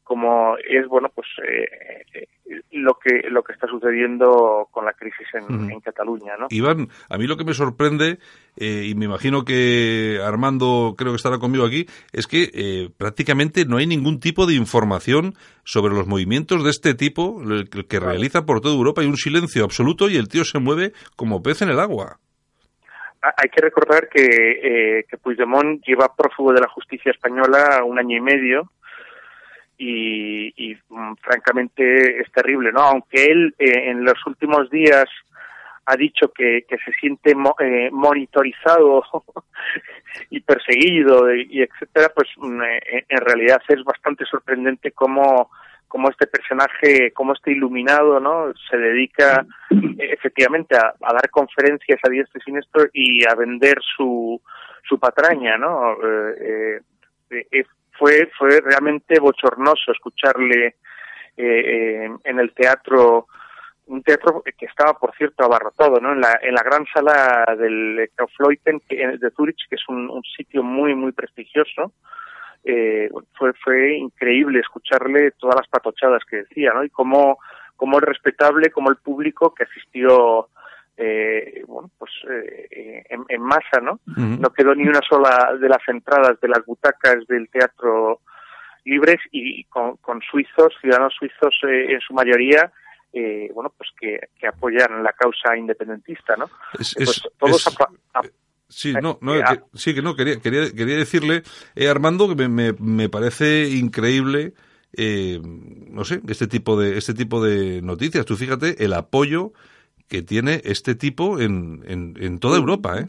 como es bueno pues eh, eh, lo que lo que está sucediendo con la crisis en, en Cataluña no Iván, a mí lo que me sorprende, eh, y me imagino que Armando creo que estará conmigo aquí, es que eh, prácticamente no hay ningún tipo de información sobre los movimientos de este tipo el que que realiza por toda Europa. Hay un silencio absoluto y el tío se mueve como pez en el agua. Ha- hay que recordar que eh, que Puigdemont lleva prófugo de la justicia española un año y medio y, y, mm, francamente es terrible, ¿no? Aunque él eh, en los últimos días ha dicho que, se siente mo- eh, monitorizado [laughs] y perseguido y, etcétera, pues mm, eh, en realidad es bastante sorprendente cómo cómo este personaje, cómo este iluminado, ¿no? Se dedica eh, efectivamente a, dar conferencias a diestro y siniestro y a vender su su patraña, ¿no? Eh, eh, eh, fue fue realmente bochornoso escucharle eh, en el teatro un teatro que estaba por cierto abarrotado no en la en la gran sala del Kaufleuten de Zurich que es un, un sitio muy muy prestigioso. Eh, fue fue increíble escucharle todas las patochadas que decía no y cómo cómo el respetable como el público que asistió eh, bueno pues eh, en, en masa no no quedó ni una sola de las entradas de las butacas del teatro libres y con, con suizos, ciudadanos suizos eh, en su mayoría, eh, bueno, pues que, que apoyan la causa independentista, ¿no? Es- Pues es- todos es- ap- Sí, no, no, eh, que- sí que no, quería, quería, quería decirle, eh, Armando, que me, me, me parece increíble, eh, no sé, este tipo de, este tipo de noticias. Tú fíjate el apoyo que tiene este tipo en, en, en toda Europa, ¿eh?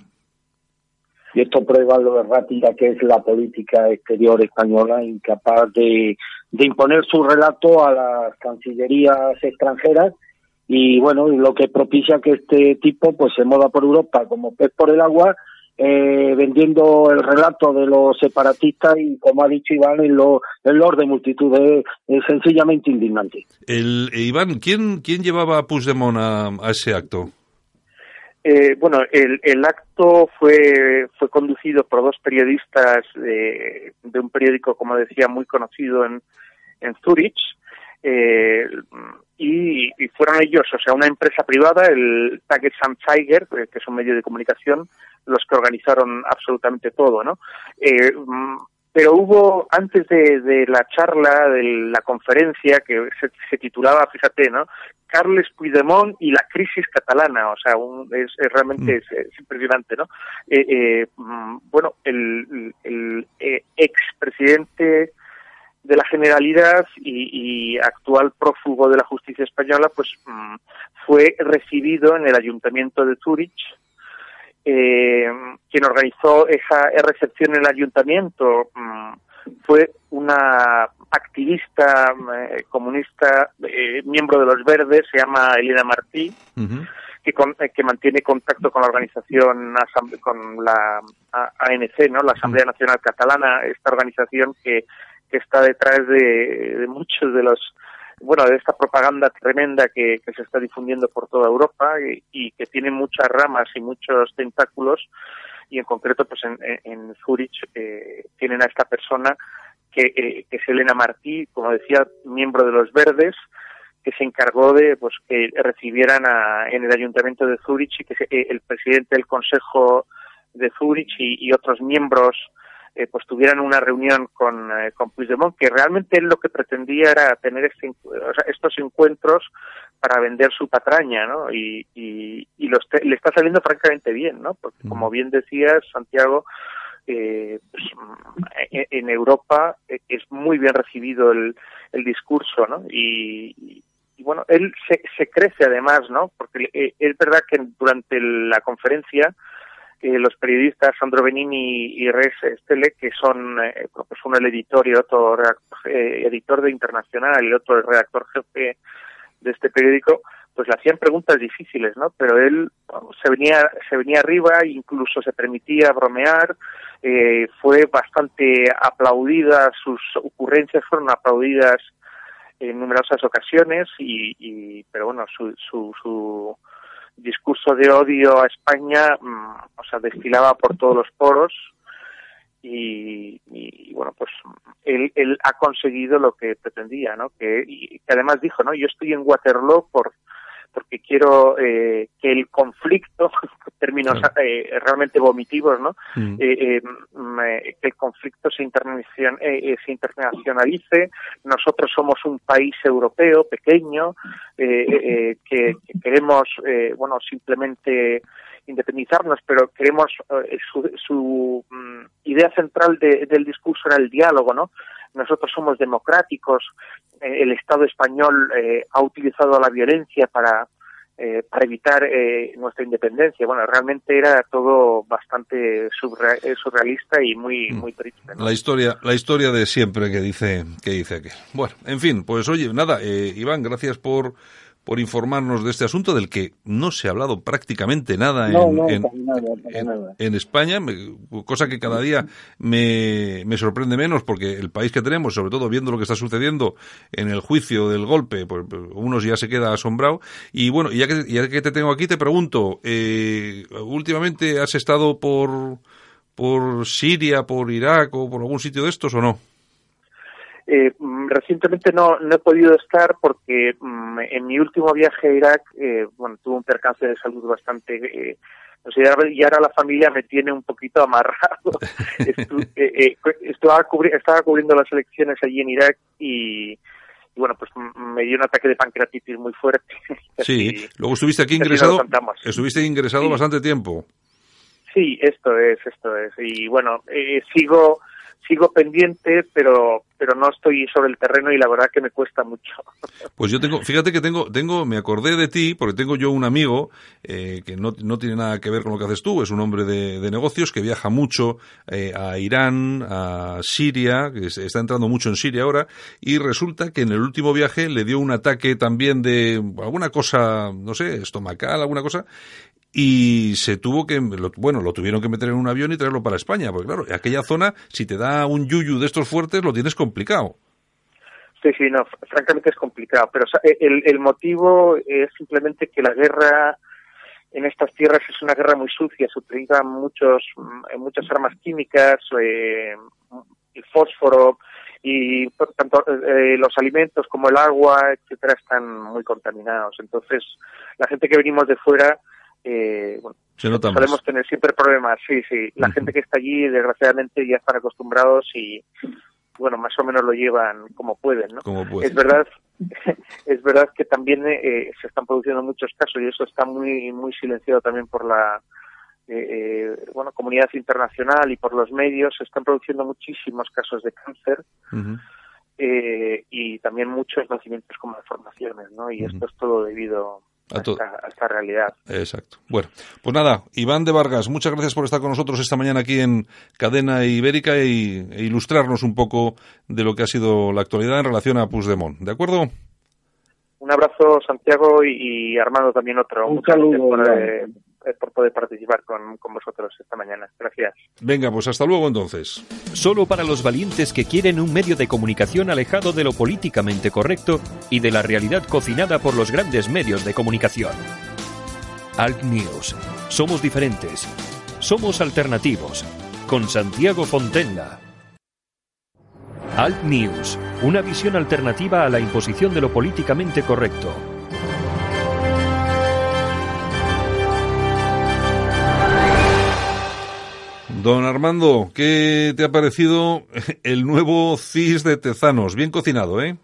y esto prueba lo errática que es la política exterior española, incapaz de, de imponer su relato a las cancillerías extranjeras y bueno, lo que propicia que este tipo pues se mueva por Europa como pez por el agua, eh, vendiendo el relato de los separatistas y como ha dicho Iván, en lo, en lo de multitud es, es sencillamente indignante. El, eh, Iván, ¿quién, ¿quién llevaba a Puigdemont a, a ese acto? Eh, bueno, el, el acto fue, fue conducido por dos periodistas de, de un periódico, como decía, muy conocido en, en Zurich, eh, y, y fueron ellos, o sea, una empresa privada, el Tagesanzeiger, eh, que es un medio de comunicación, los que organizaron absolutamente todo, ¿no? Eh, mm, pero hubo, antes de, de la charla, de la conferencia, que se, se titulaba, fíjate, ¿no? Carles Puigdemont y la crisis catalana, o sea, un, es, es realmente es, es impresionante, ¿no? Eh, eh, mm, bueno, el, el expresidente de la Generalidad y, y actual prófugo de la justicia española, pues mm, fue recibido en el ayuntamiento de Zurich. Eh, quien organizó esa recepción en el ayuntamiento mm, fue una activista eh, comunista, eh, miembro de los Verdes, se llama Elena Martí, que, con- eh, que mantiene contacto con la organización, con la A- ANC, ¿no? la Asamblea Nacional Catalana, esta organización que, que está detrás de, de muchos de los bueno, de esta propaganda tremenda que, se está difundiendo por toda Europa y, que tiene muchas ramas y muchos tentáculos. Y en concreto pues en, en- Zurich eh, tienen a esta persona que, eh, que es Elena Martí, como decía, miembro de los Verdes, que se encargó de pues que recibieran a- en el ayuntamiento de Zurich y que se- eh, el presidente del Consejo de Zurich y otros miembros eh, pues tuvieran una reunión con, eh, con Puigdemont, que realmente él lo que pretendía era tener este, encu- o sea, estos encuentros para vender su patraña, ¿no? Y, y, y lo le está saliendo francamente bien, ¿no? Porque como bien decías, Santiago, eh, pues, mm, en, Europa eh, es muy bien recibido el, el discurso, ¿no? Y, y- y bueno, él se, se crece además, ¿no? Porque eh, es verdad que durante la conferencia eh, los periodistas Sandro Benini y Res Estele, que son eh, pues uno el editor y otro eh, editor de Internacional y otro el redactor jefe de este periódico, pues le hacían preguntas difíciles, ¿no? Pero él se venía se venía arriba, incluso se permitía bromear, eh, fue bastante aplaudida, sus ocurrencias fueron aplaudidas en numerosas ocasiones y, y pero bueno su, su, su discurso de odio a España mm, o sea desfilaba por todos los poros y, y, bueno pues él, él ha conseguido lo que pretendía no que, y que además dijo no yo estoy en Waterloo por porque quiero eh, que el conflicto [laughs] términos eh, realmente vomitivos no Mm. eh, eh, mm, eh, que el conflicto se, internacion- eh, se internacionalice. Nosotros somos un país europeo pequeño que, que queremos, eh, bueno, simplemente independizarnos, pero queremos eh, su, su, mm, idea central de- del discurso era el diálogo, ¿no? Nosotros somos democráticos, eh, el Estado español eh, ha utilizado la violencia para eh, para evitar eh, nuestra independencia. Bueno, realmente era todo bastante surre- surrealista y muy muy triste. ¿no? La historia, la historia de siempre que dice, que dice aquel. Bueno, en fin, pues oye, nada, Iván, gracias por, por informarnos de este asunto del que no se ha hablado prácticamente nada en, No, no, en- para nada, para en- nada. en España, cosa que cada día me, me sorprende menos porque el país que tenemos, sobre todo viendo lo que está sucediendo en el juicio del golpe, pues pues, uno ya se queda asombrado. Y bueno, ya que, ya que te tengo aquí, te pregunto, eh, últimamente has estado por, por Siria, por Irak o por algún sitio de estos o no? Eh, mm, recientemente no, no he podido estar porque mm, en mi último viaje a Irak, eh, bueno, tuve un percance de salud bastante... Eh, o sea, y ahora- la familia me tiene un poquito amarrado. [laughs] Estu- eh, eh, estaba, cubri- estaba cubriendo las elecciones allí en Irak y, y bueno, pues mm, me dio un ataque de pancreatitis muy fuerte. [laughs] Sí, luego estuviste aquí ingresado, estuviste ingresado Sí. bastante tiempo. Sí, esto es, esto es. Y bueno, eh, sigo, sigo pendiente, pero, pero no estoy sobre el terreno y la verdad que me cuesta mucho. [laughs] Pues yo tengo, fíjate que tengo, tengo, me acordé de ti porque tengo yo un amigo eh, que no, no tiene nada que ver con lo que haces tú, es un hombre de, de negocios que viaja mucho eh, a Irán, a Siria, que está entrando mucho en Siria ahora, y resulta que en el último viaje le dio un ataque también de alguna cosa, no sé, estomacal, alguna cosa, y se tuvo que, bueno, lo tuvieron que meter en un avión y traerlo para España, porque claro, aquella zona, si te da un yuyu de estos fuertes, lo tienes complicado. Sí, sí, no, fr- francamente es complicado, pero sea, el, el motivo es simplemente que la guerra en estas tierras es una guerra muy sucia, se utilizan muchos, mm, muchas armas químicas, eh, el fósforo y tanto eh, los alimentos como el agua, etcétera, están muy contaminados. Entonces, la gente que venimos de fuera, eh, bueno, Se nota más. solemos tener siempre problemas, sí, sí. La gente que está allí, desgraciadamente, ya están acostumbrados y, bueno, más o menos lo llevan como pueden, ¿no? Como pueden. Es verdad, [laughs] es verdad que también eh, se están produciendo muchos casos y eso está muy, muy silenciado también por la, eh, eh, bueno, comunidad internacional y por los medios. Se están produciendo muchísimos casos de cáncer eh, y también muchos nacimientos con malformaciones, ¿no? Y esto es todo debido A a, esta, a esta realidad. Exacto. Bueno, pues nada, Iván de Vargas, muchas gracias por estar con nosotros esta mañana aquí en Cadena Ibérica y, e ilustrarnos un poco de lo que ha sido la actualidad en relación a Puigdemont. ¿De acuerdo? Un abrazo, Santiago, y, y Armando también otro. Un Muchas gracias saludo, por, poder participar con, con vosotros esta mañana. Gracias. Venga, pues hasta luego entonces. Solo para los valientes que quieren un medio de comunicación alejado de lo políticamente correcto y de la realidad cocinada por los grandes medios de comunicación. Alt News. Somos diferentes. Somos alternativos. Con Santiago Fontenla. Alt News. Una visión alternativa a la imposición de lo políticamente correcto. Don Armando, ¿qué te ha parecido [laughs] el nuevo CIS de Tezanos? Bien cocinado, ¿eh?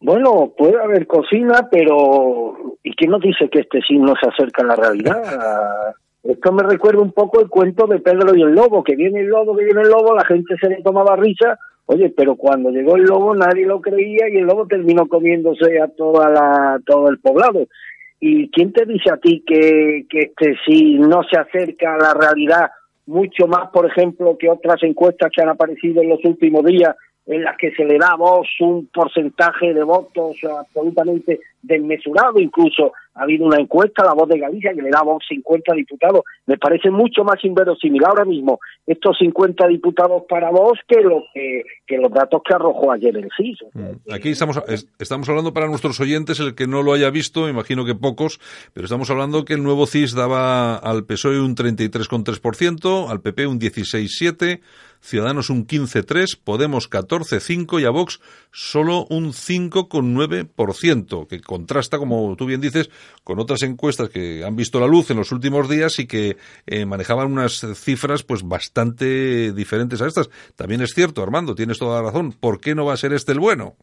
Bueno, puede haber cocina, pero ¿y quién nos dice que este sí no se acerca a la realidad? [laughs] Esto me recuerda un poco el cuento de Pedro y el lobo, que viene el lobo, que viene el lobo, la gente se le tomaba risa, oye, pero cuando llegó el lobo nadie lo creía y el lobo terminó comiéndose a toda la, todo el poblado. ¿Y quién te dice a ti que, que este sí no se acerca a la realidad mucho más, por ejemplo, que otras encuestas que han aparecido en los últimos días en las que se le da a un porcentaje de votos absolutamente desmesurado. Incluso ha habido una encuesta, la voz de Galicia, que le da a Vox 50 diputados. Me parece mucho más inverosímil ahora mismo estos 50 diputados para Vox que, lo que, que los datos que arrojó ayer el CIS. Aquí estamos, es- estamos hablando para nuestros oyentes, el que no lo haya visto, imagino que pocos, pero estamos hablando que el nuevo CIS daba al PSOE un 33,3%, al PP un 16,7%, Ciudadanos un 15,3%, Podemos 14,5% y a Vox solo un 5,9%, que contrasta, como tú bien dices, con otras encuestas que han visto la luz en los últimos días y que eh, manejaban unas cifras pues bastante diferentes a estas. También es cierto, Armando, tienes toda la razón. ¿Por qué no va a ser este el bueno?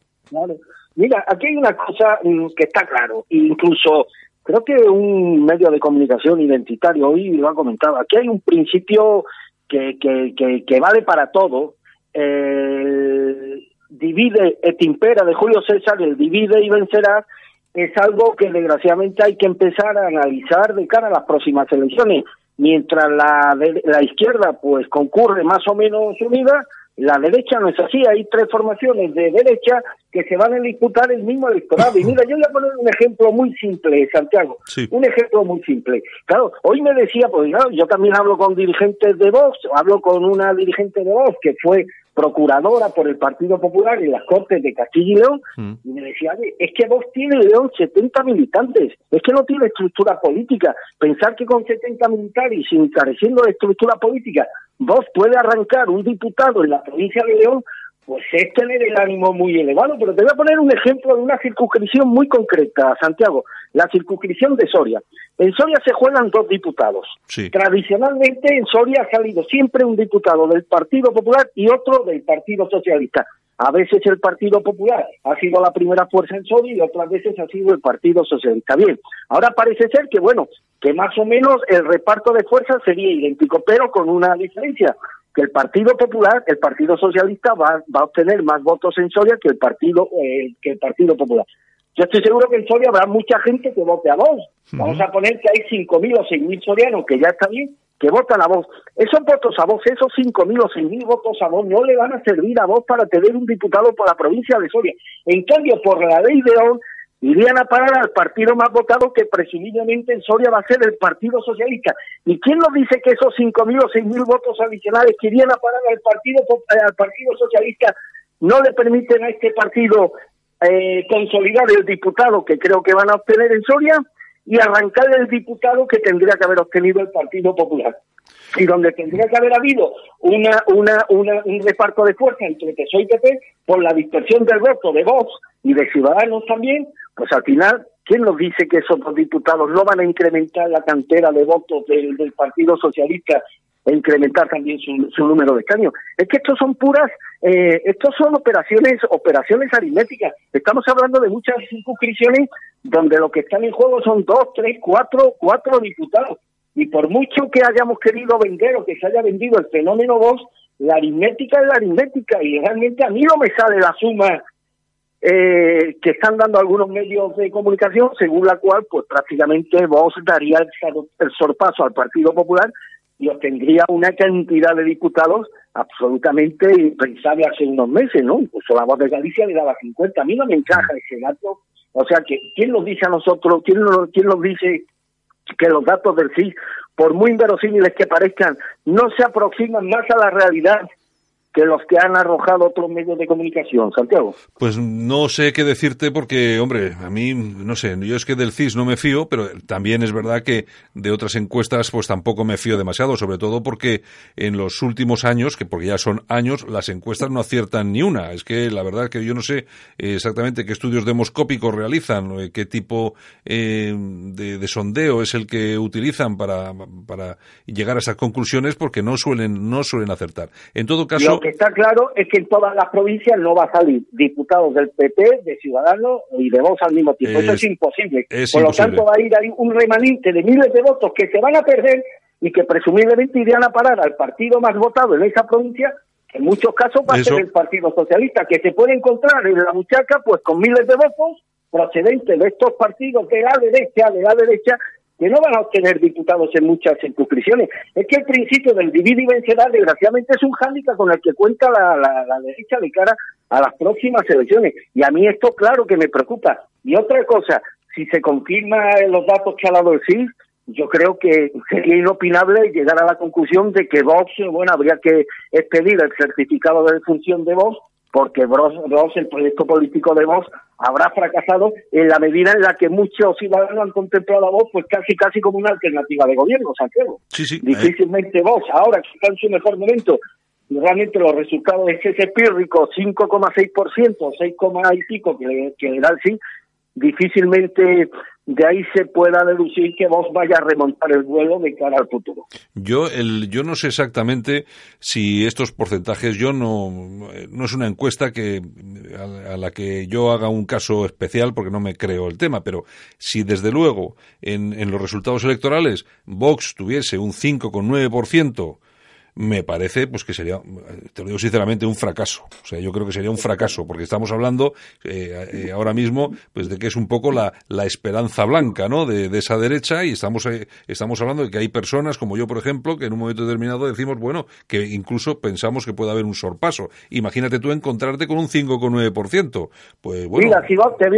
Mira, aquí hay una cosa mm, que está claro, incluso creo que un medio de comunicación identitario hoy lo ha comentado, aquí hay un principio que, que, que, vale para todo, el divide et impera de Julio César, el divide y vencerá, es algo que desgraciadamente hay que empezar a analizar de cara a las próximas elecciones. Mientras la, la izquierda pues concurre más o menos unida, la derecha no es así, hay tres formaciones de derecha que se van a disputar el mismo electorado. Y [laughs] mira, yo voy a poner un ejemplo muy simple, Santiago. Un ejemplo muy simple. Claro, hoy me decía, pues claro, yo también hablo con dirigentes de Vox, hablo con una dirigente de Vox que fue procuradora por el Partido Popular en las Cortes de Castilla y León, y me decía, "Oye, es que Vox tiene en León 70 militantes, es que no tiene estructura política. Pensar que con 70 militares y sin careciendo de estructura política, Vox puede arrancar un diputado en la provincia de León, pues es tener el ánimo muy elevado. Pero te voy a poner un ejemplo de una circunscripción muy concreta, Santiago, la circunscripción de Soria. En Soria se juegan dos diputados. Sí. Tradicionalmente en Soria ha salido siempre un diputado del Partido Popular y otro del Partido Socialista. A veces el Partido Popular ha sido la primera fuerza en Soria y otras veces ha sido el Partido Socialista. Bien, ahora parece ser que, bueno, que más o menos el reparto de fuerzas sería idéntico, pero con una diferencia, que el Partido Popular, el Partido Socialista va, va a obtener más votos en Soria que el Partido eh, que el Partido Popular. Yo estoy seguro que en Soria habrá mucha gente que vote a Vox. Vamos a poner que hay 5.000 o 6.000 sorianos, que ya está bien, que votan a Vox. Esos votos a Vox, esos 5.000 o 6.000 votos a Vox, no le van a servir a Vox para tener un diputado por la provincia de Soria. En cambio, por la ley de hoy, irían a parar al partido más votado que presumiblemente en Soria va a ser el Partido Socialista. ¿Y quién nos dice que esos 5.000 o 6.000 votos adicionales que irían a parar al Partido, eh, al partido Socialista no le permiten a este partido eh, consolidar el diputado que creo que van a obtener en Soria y arrancar el diputado que tendría que haber obtenido el Partido Popular? y donde tendría que haber habido una, una, una, un reparto de fuerza entre PSOE y PP por la dispersión del voto de Vox y de Ciudadanos también, pues al final, ¿quién nos dice que esos dos diputados no van a incrementar la cantera de votos del, del Partido Socialista e incrementar también su, su número de escaños? Es que estos son puras, eh, estos son operaciones, operaciones aritméticas. Estamos hablando de muchas circunscripciones donde lo que están en juego son dos, tres, cuatro, cuatro diputados y por mucho que hayamos querido vender o que se haya vendido el fenómeno Vox, la aritmética es la aritmética y realmente a mí no me sale la suma eh, que están dando algunos medios de comunicación, según la cual pues prácticamente Vox daría el, el sorpaso al Partido Popular y obtendría una cantidad de diputados absolutamente impensable hace unos meses, ¿no? Incluso la voz de Galicia le daba 50. A mí no me encaja ese dato. O sea, que ¿quién nos dice a nosotros, quién nos, quién nos dice que los datos del CIS, por muy inverosímiles que parezcan, no se aproximan más a la realidad que los que han arrojado otros medios de comunicación, Santiago. Pues no sé qué decirte porque, hombre, a mí, no sé, yo es que del CIS no me fío, pero también es verdad que de otras encuestas pues tampoco me fío demasiado, sobre todo porque en los últimos años, que porque ya son años, las encuestas no aciertan ni una. Es que la verdad que yo no sé exactamente qué estudios demoscópicos realizan, eh, qué tipo eh, de, de, sondeo es el que utilizan para, para llegar a esas conclusiones porque no suelen, no suelen acertar. En todo caso, lo que está claro es que en todas las provincias no va a salir diputados del PP, de Ciudadanos y de Vox al mismo tiempo. Eso es imposible. Es Por imposible. lo tanto, va a ir ahí un remanente de miles de votos que se van a perder y que presumiblemente irían a parar al partido más votado en esa provincia, que en muchos casos va a ser el Partido Socialista, que se puede encontrar en la muchaca pues con miles de votos procedentes de estos partidos de la derecha, de la derecha, que no van a obtener diputados en muchas circunscripciones. Es que el principio del divide y desgraciadamente, es un hándicap con el que cuenta la, la, la derecha de cara a las próximas elecciones. Y a mí esto, claro, que me preocupa. Y otra cosa, si se confirman los datos que ha dado el CIS, yo creo que sería inopinable llegar a la conclusión de que Vox, bueno, habría que expedir el certificado de defunción de Vox porque Vox, el proyecto político de Vox, habrá fracasado en la medida en la que muchos ciudadanos han contemplado a Vox pues casi casi como una alternativa de gobierno, Santiago. Sí, sí. Difícilmente Vox, ahora que está en su mejor momento, realmente los resultados es ese pírrico 5,6%, 6, y pico que, que le da el sí, difícilmente de ahí se pueda deducir que Vox vaya a remontar el vuelo de cara al futuro. Yo, el, yo no sé exactamente si estos porcentajes, yo no, no es una encuesta que, a, a la que yo haga un caso especial porque no me creo el tema, pero si desde luego en, en los resultados electorales Vox tuviese un 5,9%, me parece pues que sería, te lo digo sinceramente, un fracaso. O sea, yo creo que sería un fracaso, porque estamos hablando eh, eh, ahora mismo pues de que es un poco la, la esperanza blanca, ¿no? De, de esa derecha y estamos eh, estamos hablando de que hay personas como yo, por ejemplo, que en un momento determinado decimos, bueno, que incluso pensamos que puede haber un sorpaso. Imagínate tú encontrarte con un 5,9%. Pues bueno. Mira, si vos, te, voy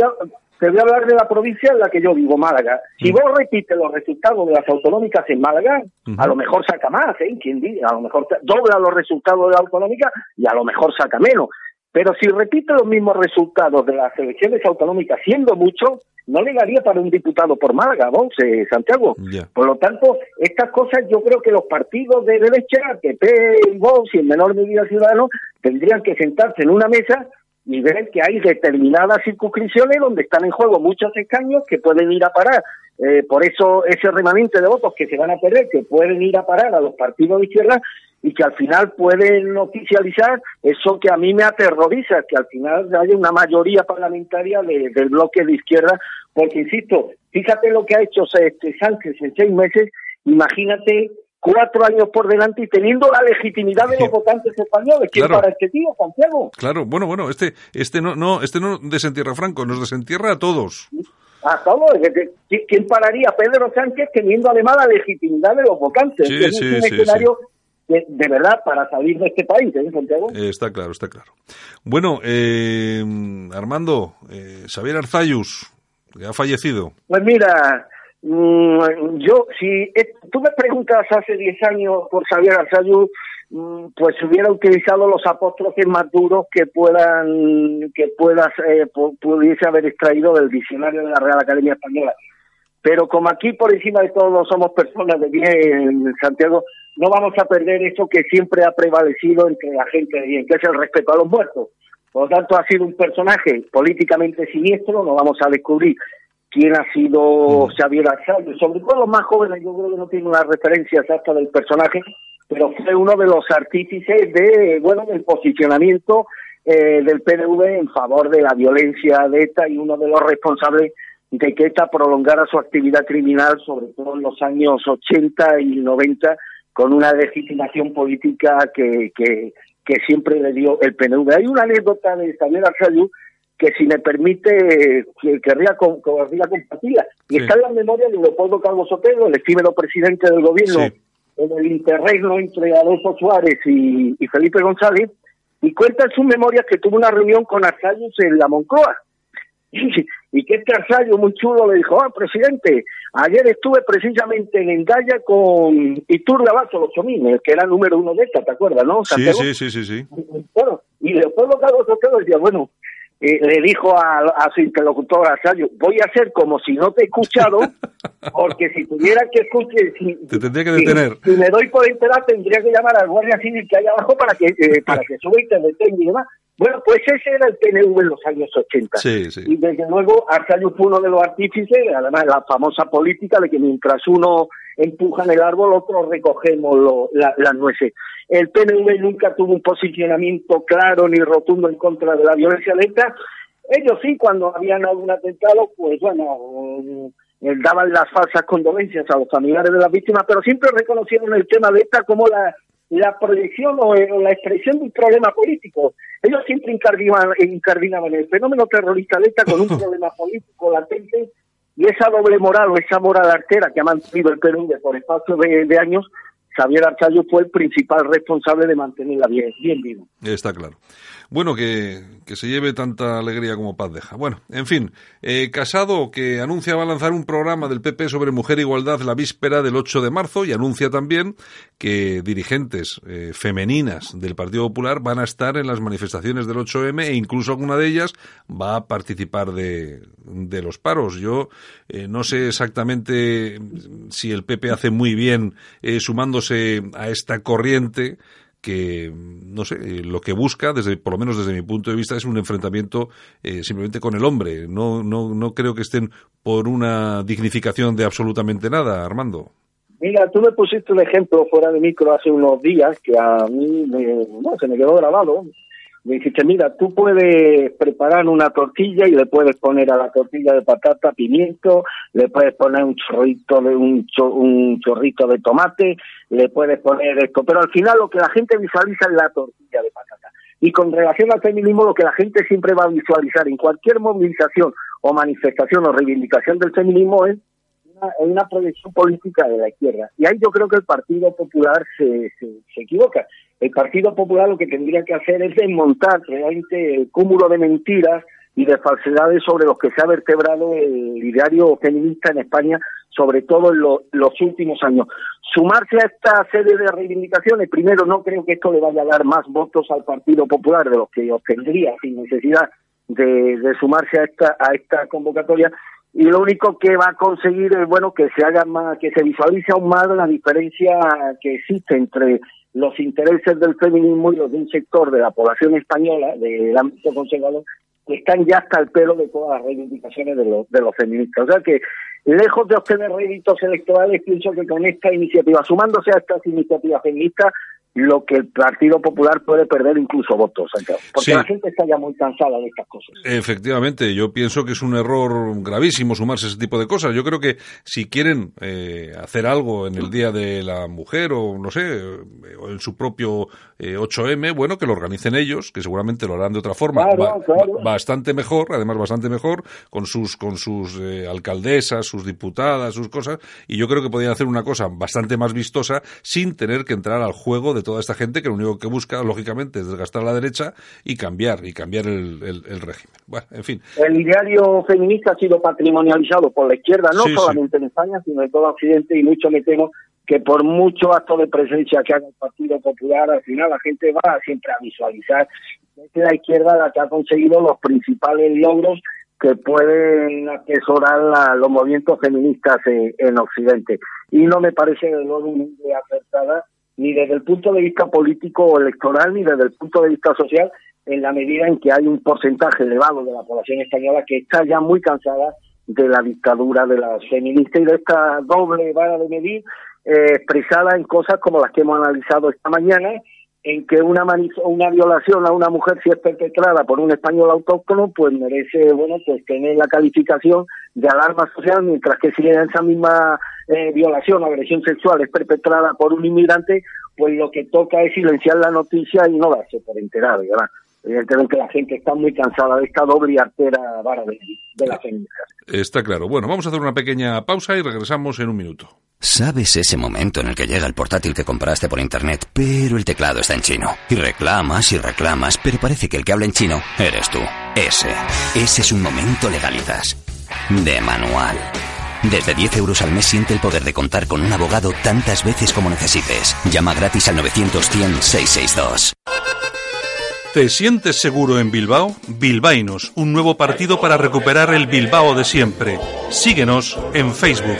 te voy a hablar de la provincia en la que yo vivo, Málaga. Si vos repites los resultados de las autonómicas en Málaga, a lo mejor saca más, ¿eh? ¿Quién diga? A lo mejor dobla los resultados de la autonómica y a lo mejor saca menos. Pero si repite los mismos resultados de las elecciones autonómicas, siendo mucho, no le daría para un diputado por Málaga, vos, eh, Santiago. Por lo tanto, estas cosas yo creo que los partidos de derecha, PP y Vox y en menor medida Ciudadanos, tendrían que sentarse en una mesa y ver que hay determinadas circunscripciones donde están en juego muchos escaños que pueden ir a parar. Eh, por eso ese remanente de votos que se van a perder, que pueden ir a parar a los partidos de izquierda y que al final pueden oficializar eso que a mí me aterroriza, que al final haya una mayoría parlamentaria de- del bloque de izquierda, porque insisto, fíjate lo que ha hecho este Sánchez en seis meses, imagínate cuatro años por delante y teniendo la legitimidad de los votantes españoles. ¿Quién Claro. para este tío, Santiago? Claro, bueno, bueno, este, este no, no, este no desentierra a Franco, nos desentierra a todos. A todos. ¿Qui- ¿Quién pararía a Pedro Sánchez teniendo además la legitimidad de los votantes? Sí, es sí, un sí, escenario de, de verdad para salir de este país, ¿eh, Santiago? Eh, está claro, está claro. Bueno, eh, Armando, eh, Xavier Arzayus, que ha fallecido. Pues mira, yo, si eh, tú me preguntas hace 10 años por Xavier Arzayus, mm, pues hubiera utilizado los apóstrofes más duros que puedan, que puedas, eh, pu- pudiese haber extraído del diccionario de la Real Academia Española. Pero como aquí por encima de todo somos personas de bien, Santiago, no vamos a perder eso que siempre ha prevalecido entre la gente de bien, que es el respeto a los muertos. Por lo tanto, ha sido un personaje políticamente siniestro, no vamos a descubrir quién ha sido Xavier Arzayus. Sobre todo los más jóvenes, yo creo que no tienen una referencia exacta del personaje, pero fue uno de los artífices de, bueno, del posicionamiento eh, del PNV en favor de la violencia de ETA y uno de los responsables de que ETA prolongara su actividad criminal, sobre todo en los años 80 y 90, con una legitimación política que, que, que siempre le dio el PNV. Hay una anécdota de Xavier Arzayus que si me permite que querría, querría compartirla. Y Sí. está en la memoria de Leopoldo Calvo Sotelo, el efímero presidente del gobierno, Sí. en el interregno entre Adolfo Suárez y, y Felipe González, y cuenta en sus memorias que tuvo una reunión con Arzayus en la Moncloa. [laughs] Y, y que este Arzayus muy chulo le dijo, ah, presidente, ayer estuve precisamente en Endaya con Iturbe Abato, los Chomines, que era número uno de esta, ¿te acuerdas, no? Sí, sí, sí, sí, sí. Bueno, y Leopoldo Carlos Sotelo decía, bueno, eh, le dijo a, a su interlocutor Arzayus, voy a hacer como si no te he escuchado, [laughs] porque si tuviera que escuchar, si, Te tendría que detener. Si, me doy por enterar, tendría que llamar al guardia civil que hay abajo para que eh, [laughs] para que suba y te detenga y demás. Bueno, pues ese era el PNV en los años 80. Sí, sí. Y desde luego Arzayus fue uno de los artífices, además la famosa política de que mientras uno empuja en el árbol, otros recogemos lo- la- las nueces. El PNV nunca tuvo un posicionamiento claro ni rotundo en contra de la violencia de ETA. Ellos sí, cuando habían algún atentado, pues bueno, eh, daban las falsas condolencias a los familiares de las víctimas, pero siempre reconocieron el tema de ETA como la, la proyección o, eh, la expresión de un problema político. Ellos siempre incardinaban, incardinaban el fenómeno terrorista de ETA con un [laughs] problema político latente y esa doble moral o esa moral artera que ha mantenido el PNV por espacio de, años, Xavier Arzayus fue el principal responsable de mantenerla bien, bien viva. Está claro. Bueno, que, que se lleve tanta alegría como paz deja. Bueno, en fin, eh, Casado que anuncia va a lanzar un programa del PP sobre mujer e igualdad la víspera del 8 de marzo y anuncia también que dirigentes eh, femeninas del Partido Popular van a estar en las manifestaciones del 8M e incluso alguna de ellas va a participar de, de los paros. Yo eh, no sé exactamente si el PP hace muy bien eh, sumándose a esta corriente que no sé eh, lo que busca desde por lo menos desde mi punto de vista es un enfrentamiento eh, simplemente con el hombre no no no creo que estén por una dignificación de absolutamente nada Armando Mira, tú me pusiste un ejemplo fuera de micro hace unos días que a mí no, se me quedó grabado. Me dijiste, mira, tú puedes preparar una tortilla y le puedes poner a la tortilla de patata pimiento, le puedes poner un chorrito de un, cho- un chorrito de tomate, le puedes poner esto, pero al final lo que la gente visualiza es la tortilla de patata. Y con relación al feminismo, lo que la gente siempre va a visualizar en cualquier movilización o manifestación o reivindicación del feminismo es una, proyección política de la izquierda. Y ahí yo creo que el Partido Popular se, se equivoca. El Partido Popular lo que tendría que hacer es desmontar realmente el cúmulo de mentiras y de falsedades sobre los que se ha vertebrado el ideario feminista en España, sobre todo en lo- los últimos años. Sumarse a esta serie de reivindicaciones, primero no creo que esto le vaya a dar más votos al Partido Popular de los que obtendría sin necesidad de, de sumarse a esta, a esta convocatoria y lo único que va a conseguir es bueno que se haga más, que se visualice aún más la diferencia que existe entre los intereses del feminismo y los de un sector de la población española, del ámbito conservador, que están ya hasta el pelo de todas las reivindicaciones de los, de los feministas. O sea que, lejos de obtener réditos electorales, pienso que con esta iniciativa, sumándose a estas iniciativas feministas, lo que el Partido Popular puede perder incluso votos, Santiago. Porque Sí. la gente está ya muy cansada de estas cosas. Efectivamente, yo pienso que es un error gravísimo sumarse a ese tipo de cosas. Yo creo que si quieren eh, hacer algo en el Día de la Mujer o no sé, eh, o en su propio eh, 8M, bueno, que lo organicen ellos, que seguramente lo harán de otra forma, Claro, ba- claro. ba- bastante mejor, además bastante mejor, con sus con sus eh, alcaldesas, sus diputadas, sus cosas, y yo creo que podrían hacer una cosa bastante más vistosa sin tener que entrar al juego de toda esta gente que lo único que busca, lógicamente, es desgastar a la derecha y cambiar, y cambiar el, el- el régimen. Bueno, en fin. El ideario feminista ha sido patrimonializado por la izquierda, no Sí, sí. solamente en España, sino en todo Occidente, y mucho me temo que por mucho acto de presencia que haga el Partido Popular, al final la gente va siempre a visualizar que es la izquierda la que ha conseguido los principales logros que pueden atesorar la- los movimientos feministas en, en Occidente. Y no me parece de luego una idea acertada ni desde el punto de vista político o electoral, ni desde el punto de vista social, en la medida en que hay un porcentaje elevado de la población española que está ya muy cansada de la dictadura de las feministas y de esta doble vara de medir eh, expresada en cosas como las que hemos analizado esta mañana, en que una una violación a una mujer si es perpetrada por un español autóctono, pues merece, bueno, pues tener la calificación de alarma social, mientras que si esa misma eh, violación o agresión sexual es perpetrada por un inmigrante, pues lo que toca es silenciar la noticia y no darse por enterado, ¿verdad? Evidentemente la gente está muy cansada de esta doble y artera vara de, de las. Está claro. Bueno, vamos a hacer una pequeña pausa y regresamos en un minuto. ¿Sabes ese momento en el que llega el portátil que compraste por internet, pero el teclado está en chino? Y reclamas y reclamas, pero parece que el que habla en chino eres tú. Ese. Ese es un momento legalizas. De manual. Desde 10 euros al mes siente el poder de contar con un abogado tantas veces como necesites. Llama gratis al 900-100-662. ¿Te sientes seguro en Bilbao? Bilbainos, un nuevo partido para recuperar el Bilbao de siempre. Síguenos en Facebook.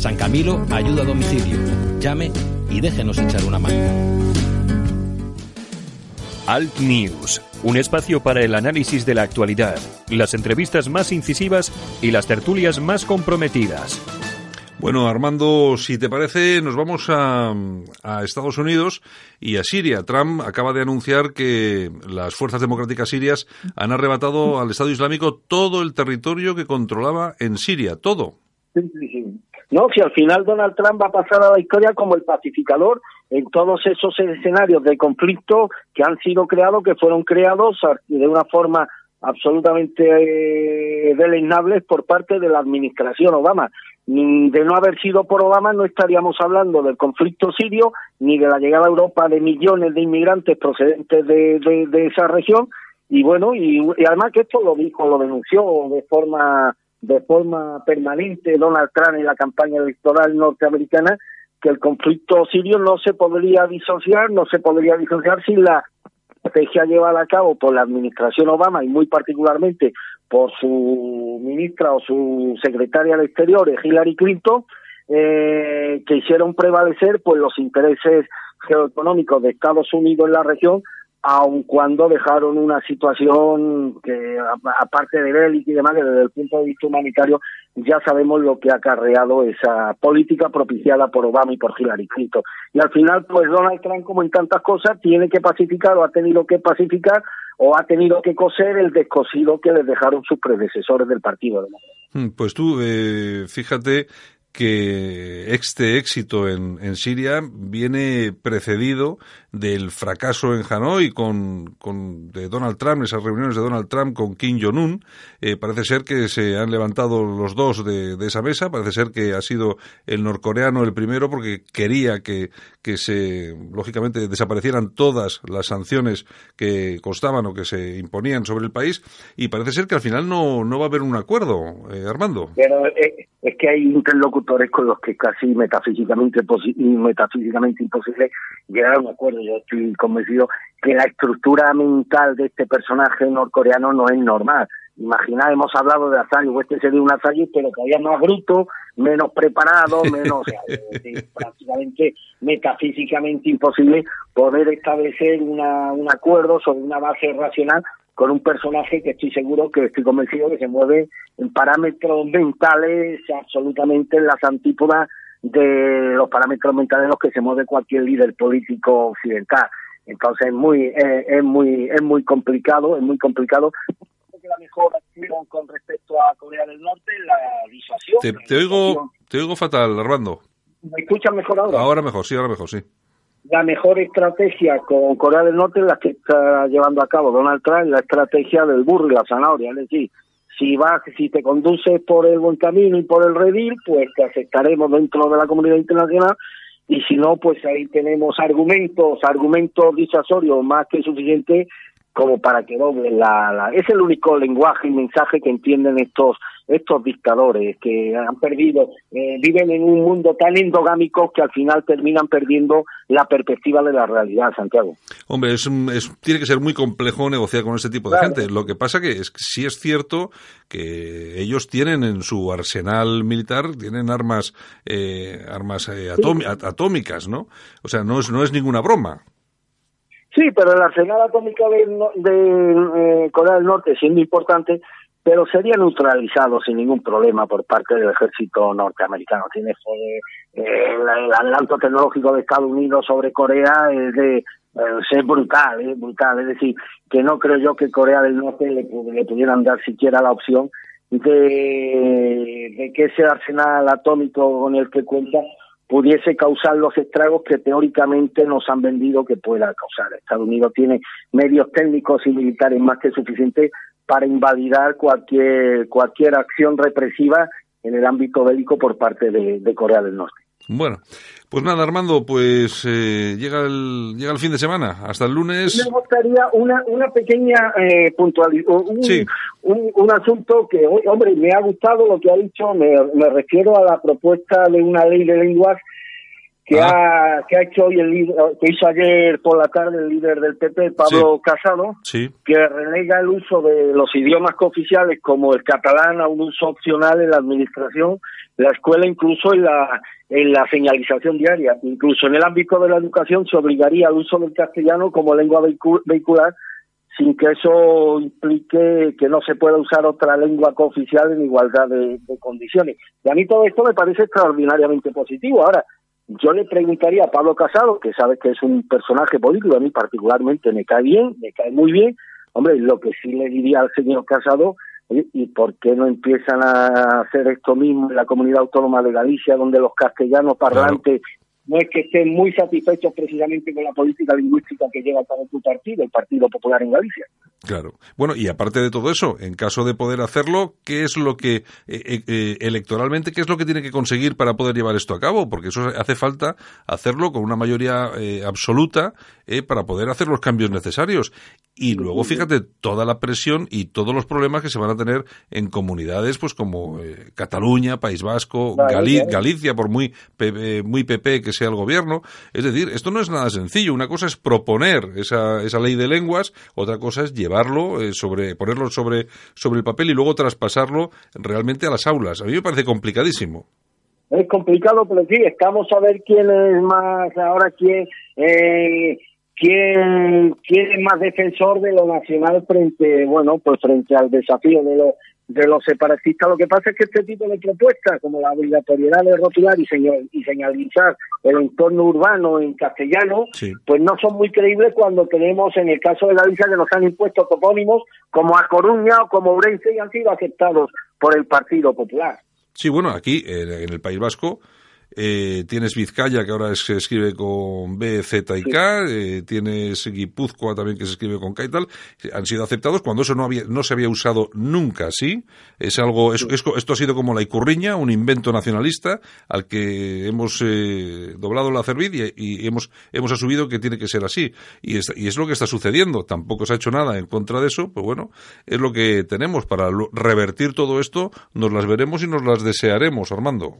San Camilo ayuda a domicilio. Llame y déjenos echar una mano. Alt News, un espacio para el análisis de la actualidad, las entrevistas más incisivas y las tertulias más comprometidas. Bueno, Armando, si te parece, nos vamos a, a Estados Unidos y a Siria. Trump acaba de anunciar que las fuerzas democráticas sirias han arrebatado al Estado Islámico todo el territorio que controlaba en Siria, todo. Sí, sí, sí. No, si al final Donald Trump va a pasar a la historia como el pacificador en todos esos escenarios de conflicto que han sido creados, que fueron creados de una forma absolutamente eh, deleznable por parte de la administración Obama. De no haber sido por Obama no estaríamos hablando del conflicto sirio ni de la llegada a Europa de millones de inmigrantes procedentes de, de, esa región y bueno y además que esto lo dijo lo denunció de forma de forma permanente Donald Trump en la campaña electoral norteamericana que el conflicto sirio no se podría disociar, no se podría disociar sin la estrategia llevada a cabo por la administración Obama y muy particularmente por su ministra o su secretaria de Exteriores, Hillary Clinton, eh, que hicieron prevalecer pues los intereses geoeconómicos de Estados Unidos en la región aun cuando dejaron una situación que, aparte de bélica y demás, desde el punto de vista humanitario ya sabemos lo que ha acarreado esa política propiciada por Obama y por Hillary Clinton. Y al final, pues Donald Trump, como en tantas cosas, tiene que pacificar o ha tenido que pacificar o ha tenido que coser el descosido que les dejaron sus predecesores del Partido Demócrata. Pues tú, eh, fíjate que este éxito en, en, Siria viene precedido del fracaso en Hanoi con, con de Donald Trump, esas reuniones de Donald Trump con Kim Jong-un. Eh, parece ser que se han levantado los dos de, de, esa mesa, parece ser que ha sido el norcoreano el primero porque quería que, que se, lógicamente, desaparecieran todas las sanciones que costaban o que se imponían sobre el país y parece ser que al final no, no va a haber un acuerdo, eh, Armando. Eh, es que hay interlocutores con los que casi metafísicamente, metafísicamente imposible llegar a un acuerdo. Yo estoy convencido que la estructura mental de este personaje norcoreano no es normal. Imaginad, hemos hablado de Asayo, este sería un Asayo, pero todavía más bruto, menos preparado, [laughs] menos, o sea, es- es prácticamente metafísicamente imposible poder establecer una, un acuerdo sobre una base racional con un personaje que estoy seguro que estoy convencido que se mueve en parámetros mentales absolutamente en las antípodas de los parámetros mentales en los que se mueve cualquier líder político occidental. Entonces es muy eh, es muy es muy complicado, es muy complicado. La mejor acción con respecto a Corea del Norte es la disuasión. Te, te oigo, te oigo fatal, Armando. ¿Me escuchan mejor ahora? Ahora mejor, sí, ahora mejor, sí. La mejor estrategia con Corea del Norte es la que está llevando a cabo Donald Trump, la estrategia del burro y la zanahoria. Es decir, si vas, si te conduces por el buen camino y por el redil, pues te aceptaremos dentro de la comunidad internacional. Y si no, pues ahí tenemos argumentos, argumentos disuasorios más que suficientes como para que doble la, la- es el único lenguaje y mensaje que entienden estos estos dictadores que han perdido eh, viven en un mundo tan endogámico que al final terminan perdiendo la perspectiva de la realidad Santiago Hombre, es, es- tiene que ser muy complejo negociar con ese tipo de Claro. gente. Lo que pasa que es que sí es cierto que ellos tienen en su arsenal militar tienen armas eh, armas eh, atómicas, ¿no? O sea, no es no es ninguna broma. Sí, pero el arsenal atómico de, de, eh, Corea del Norte siendo importante, pero sería neutralizado sin ningún problema por parte del ejército norteamericano. Tiene eh, el, el adelanto tecnológico de Estados Unidos sobre Corea es de eh, brutal, es brutal. Es decir, que no creo yo que Corea del Norte le pudieran dar siquiera la opción de, de que ese arsenal atómico con el que cuenta pudiese causar los estragos que teóricamente nos han vendido que pueda causar. Estados Unidos tiene medios técnicos y militares más que suficientes para invalidar cualquier cualquier acción represiva en el ámbito bélico por parte de, Corea del Norte. Bueno, pues nada, Armando, pues eh, llega el llega el fin de semana, hasta el lunes. Me gustaría una, una pequeña eh, puntualización, un, Sí. un, un asunto que, hoy, hombre, me ha gustado lo que ha dicho, me, me refiero a la propuesta de una ley de lenguas que, ha, que ha hecho hoy el líder, que hizo ayer por la tarde el líder del PP, Pablo Casado, Sí. que relega el uso de los idiomas cooficiales como el catalán a un uso opcional en la administración, la escuela, incluso en la en la señalización diaria. Incluso en el ámbito de la educación se obligaría al uso del castellano como lengua vehicu- vehicular sin que eso implique que no se pueda usar otra lengua cooficial en igualdad de, de condiciones. Y a mí todo esto me parece extraordinariamente positivo. Ahora, yo le preguntaría a Pablo Casado, que sabe que es un personaje político, a mí particularmente me cae bien, me cae muy bien, hombre, lo que sí le diría al señor Casado, ¿y por qué no empiezan a hacer esto mismo en la comunidad autónoma de Galicia, donde los castellanos parlantes no es que estén muy satisfechos precisamente con la política lingüística que lleva a cabo tu partido, el Partido Popular en Galicia? Claro. Bueno, y aparte de todo eso, en caso de poder hacerlo, ¿qué es lo que, eh, eh, eh, electoralmente, qué es lo que tiene que conseguir para poder llevar esto a cabo? Porque eso hace falta hacerlo con una mayoría eh, absoluta para poder hacer los cambios necesarios. Y luego, fíjate, toda la presión y todos los problemas que se van a tener en comunidades, pues como Cataluña, País Vasco, Vale, Gali-. Galicia, por muy, pe- muy PP que el gobierno. Es decir, esto no es nada sencillo. Una cosa es proponer esa, esa ley de lenguas, otra cosa es llevarlo, eh, sobre, ponerlo sobre, sobre el papel y luego traspasarlo realmente a las aulas. A mí me parece complicadísimo. Es complicado, pero sí, estamos a ver quién es más, ahora quién, eh, quién, quién es más defensor de lo nacional frente, bueno, pues frente al desafío de los de los separatistas. Lo que pasa es que este tipo de propuestas, como la obligatoriedad de rotular y, señal- y señalizar el entorno urbano en castellano, pues no son muy creíbles cuando tenemos, en el caso de Galicia, que nos han impuesto topónimos como A Coruña o como Ourense y han sido aceptados por el Partido Popular. Sí, bueno, aquí, eh, en el País Vasco, eh, tienes Vizcaya, que ahora se escribe con B, Z y K, eh, tienes Guipúzcoa también, que se escribe con K y tal, han sido aceptados cuando eso no, había, no se había usado nunca así. Es algo, es, es- esto ha sido como la icurriña, un invento nacionalista al que hemos eh, doblado la cerviz y, y hemos, hemos asumido que tiene que ser así. Y es, y es lo que está sucediendo. Tampoco se ha hecho nada en contra de eso, pues bueno, es lo que tenemos. Para revertir todo esto, nos las veremos y nos las desearemos, Armando.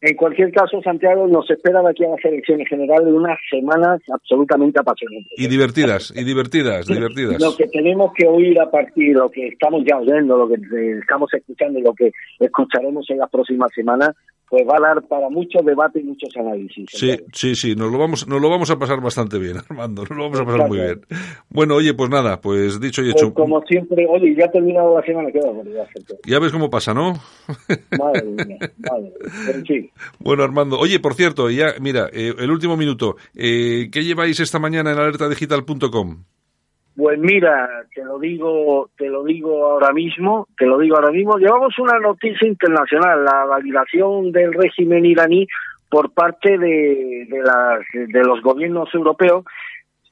En cualquier caso, Santiago, nos espera de aquí a las elecciones generales unas semanas absolutamente apasionantes. Y divertidas, y divertidas, divertidas. Lo que tenemos que oír a partir lo que estamos ya oyendo, lo que eh, estamos escuchando y lo que escucharemos en las próximas semanas, pues va a dar para mucho debate y muchos análisis. Sí, sí, sí, nos lo vamos, nos lo vamos a pasar bastante bien, [laughs] Armando, nos lo vamos a pasar muy bien. Bueno, oye, pues nada, pues dicho y Pues hecho, como siempre, oye, ya ha terminado la semana, barbaridad, Santiago. ya ves cómo pasa, ¿no? [laughs] Madre mía, madre. Pero sí. Bueno, Armando, oye, por cierto, ya, mira, eh, el último minuto, eh, ¿qué lleváis esta mañana en alertadigital.com? Pues mira, te lo digo, te lo digo ahora mismo, te lo digo ahora mismo. Llevamos una noticia internacional, la validación del régimen iraní por parte de, los gobiernos europeos,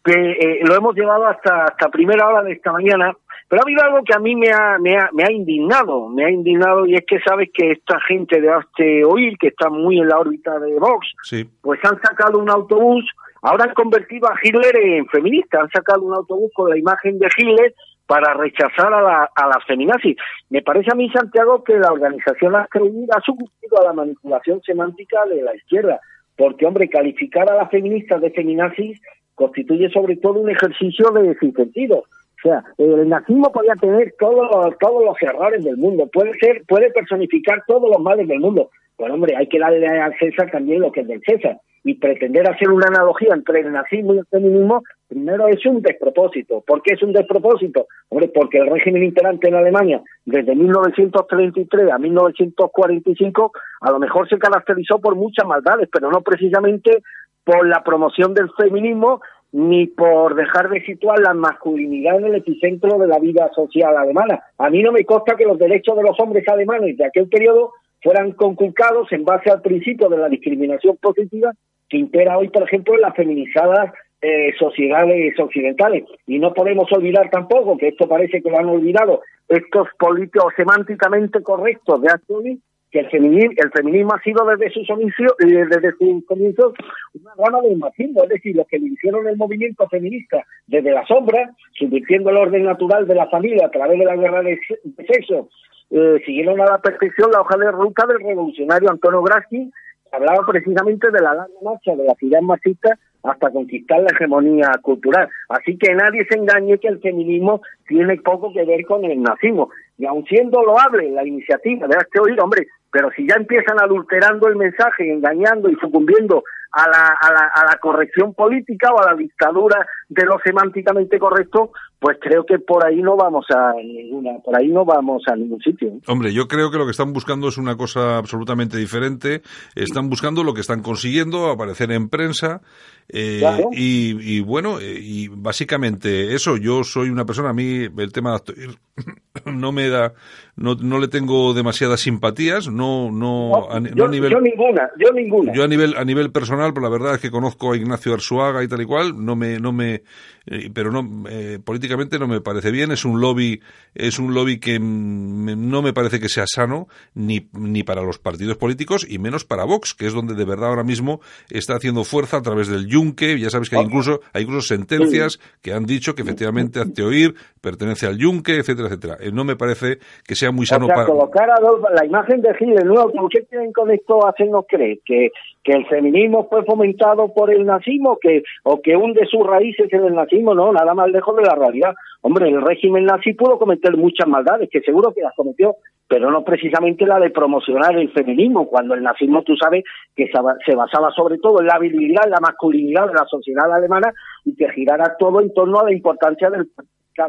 que eh, lo hemos llevado hasta hasta primera hora de esta mañana. Pero ha habido algo que a mí me ha, me ha, me ha indignado, me ha indignado y es que sabes que esta gente de Hazte Oír, que está muy en la órbita de Vox, Sí. pues han sacado un autobús, ahora han convertido a Hitler en feminista, han sacado un autobús con la imagen de Hitler para rechazar a, la, a las feminazis. Me parece a mí, Santiago, que la organización Hazte Oír ha sucumbido a la manipulación semántica de la izquierda, porque, hombre, calificar a las feministas de feminazis constituye sobre todo un ejercicio de sinsentido. O sea, el nazismo podía tener todos los, todos los errores del mundo, puede ser, puede personificar todos los males del mundo. Pero hombre, hay que darle al César también lo que es del César. Y pretender hacer una analogía entre el nazismo y el feminismo, primero es un despropósito. ¿Por qué es un despropósito? Hombre, porque el régimen imperante en Alemania, desde 1933 a 1945, a lo mejor se caracterizó por muchas maldades, pero no precisamente por la promoción del feminismo ni por dejar de situar la masculinidad en el epicentro de la vida social alemana. A mí no me consta que los derechos de los hombres alemanes de aquel periodo fueran conculcados en base al principio de la discriminación positiva que impera hoy, por ejemplo, en las feminizadas eh, sociedades occidentales. Y no podemos olvidar tampoco, que esto parece que lo han olvidado, estos políticos semánticamente correctos de Asturi, que el feminismo, el feminismo ha sido desde sus inicios, eh, desde sus comienzos una rama del machismo, es decir, los que hicieron el movimiento feminista desde la sombra, subvirtiendo el orden natural de la familia a través de la guerra de, sexo, eh, siguieron a la perfección la hoja de ruta del revolucionario Antonio Gramsci, que hablaba precisamente de la larga marcha de la ciudad machista hasta conquistar la hegemonía cultural. Así que nadie se engañe que el feminismo tiene poco que ver con el nazismo. Y aun siendo loable la iniciativa de este oír, hombre, pero si ya empiezan adulterando el mensaje, engañando y sucumbiendo a la, a la, a la corrección política o a la dictadura de lo semánticamente correcto, pues creo que por ahí no vamos a ninguna, por ahí no vamos a ningún sitio. Hombre, yo creo que lo que están buscando es una cosa absolutamente diferente. Están buscando lo que están consiguiendo, aparecer en prensa. eh, Claro. y, y bueno, eh, y básicamente eso, yo soy una persona, a mí el tema de actor [coughs] no me da, no, no le tengo demasiadas simpatías, no, no, a, no yo, a nivel... yo ninguna, yo ninguna. Yo a nivel a nivel personal, pero la verdad es que conozco a Ignacio Arzuaga y tal y cual, no me no me eh, pero no eh, políticamente no me parece bien, es un lobby es un lobby que no me parece que sea sano ni ni para los partidos políticos y menos para Vox, que es donde de verdad ahora mismo está haciendo fuerza a través del Yunque, ya sabes que hay incluso hay incluso sentencias que han dicho que efectivamente Hazte Oír pertenece al Yunque, etcétera, etcétera. Eh, no me parece que sea muy sano o sea, para colocar a Adolfo- la imagen de Hitler nuevo, ¿por qué quieren con esto hacernos creer? ¿Que, que el feminismo fue fomentado por el nazismo que, o que hunde sus raíces en el nazismo? No, nada más lejos de la realidad. Hombre, el régimen nazi pudo cometer muchas maldades, que seguro que las cometió, pero no precisamente la de promocionar el feminismo, cuando el nazismo, tú sabes, que se ba- se basaba sobre todo en la virilidad, la masculinidad de la sociedad alemana y que girara todo en torno a la importancia del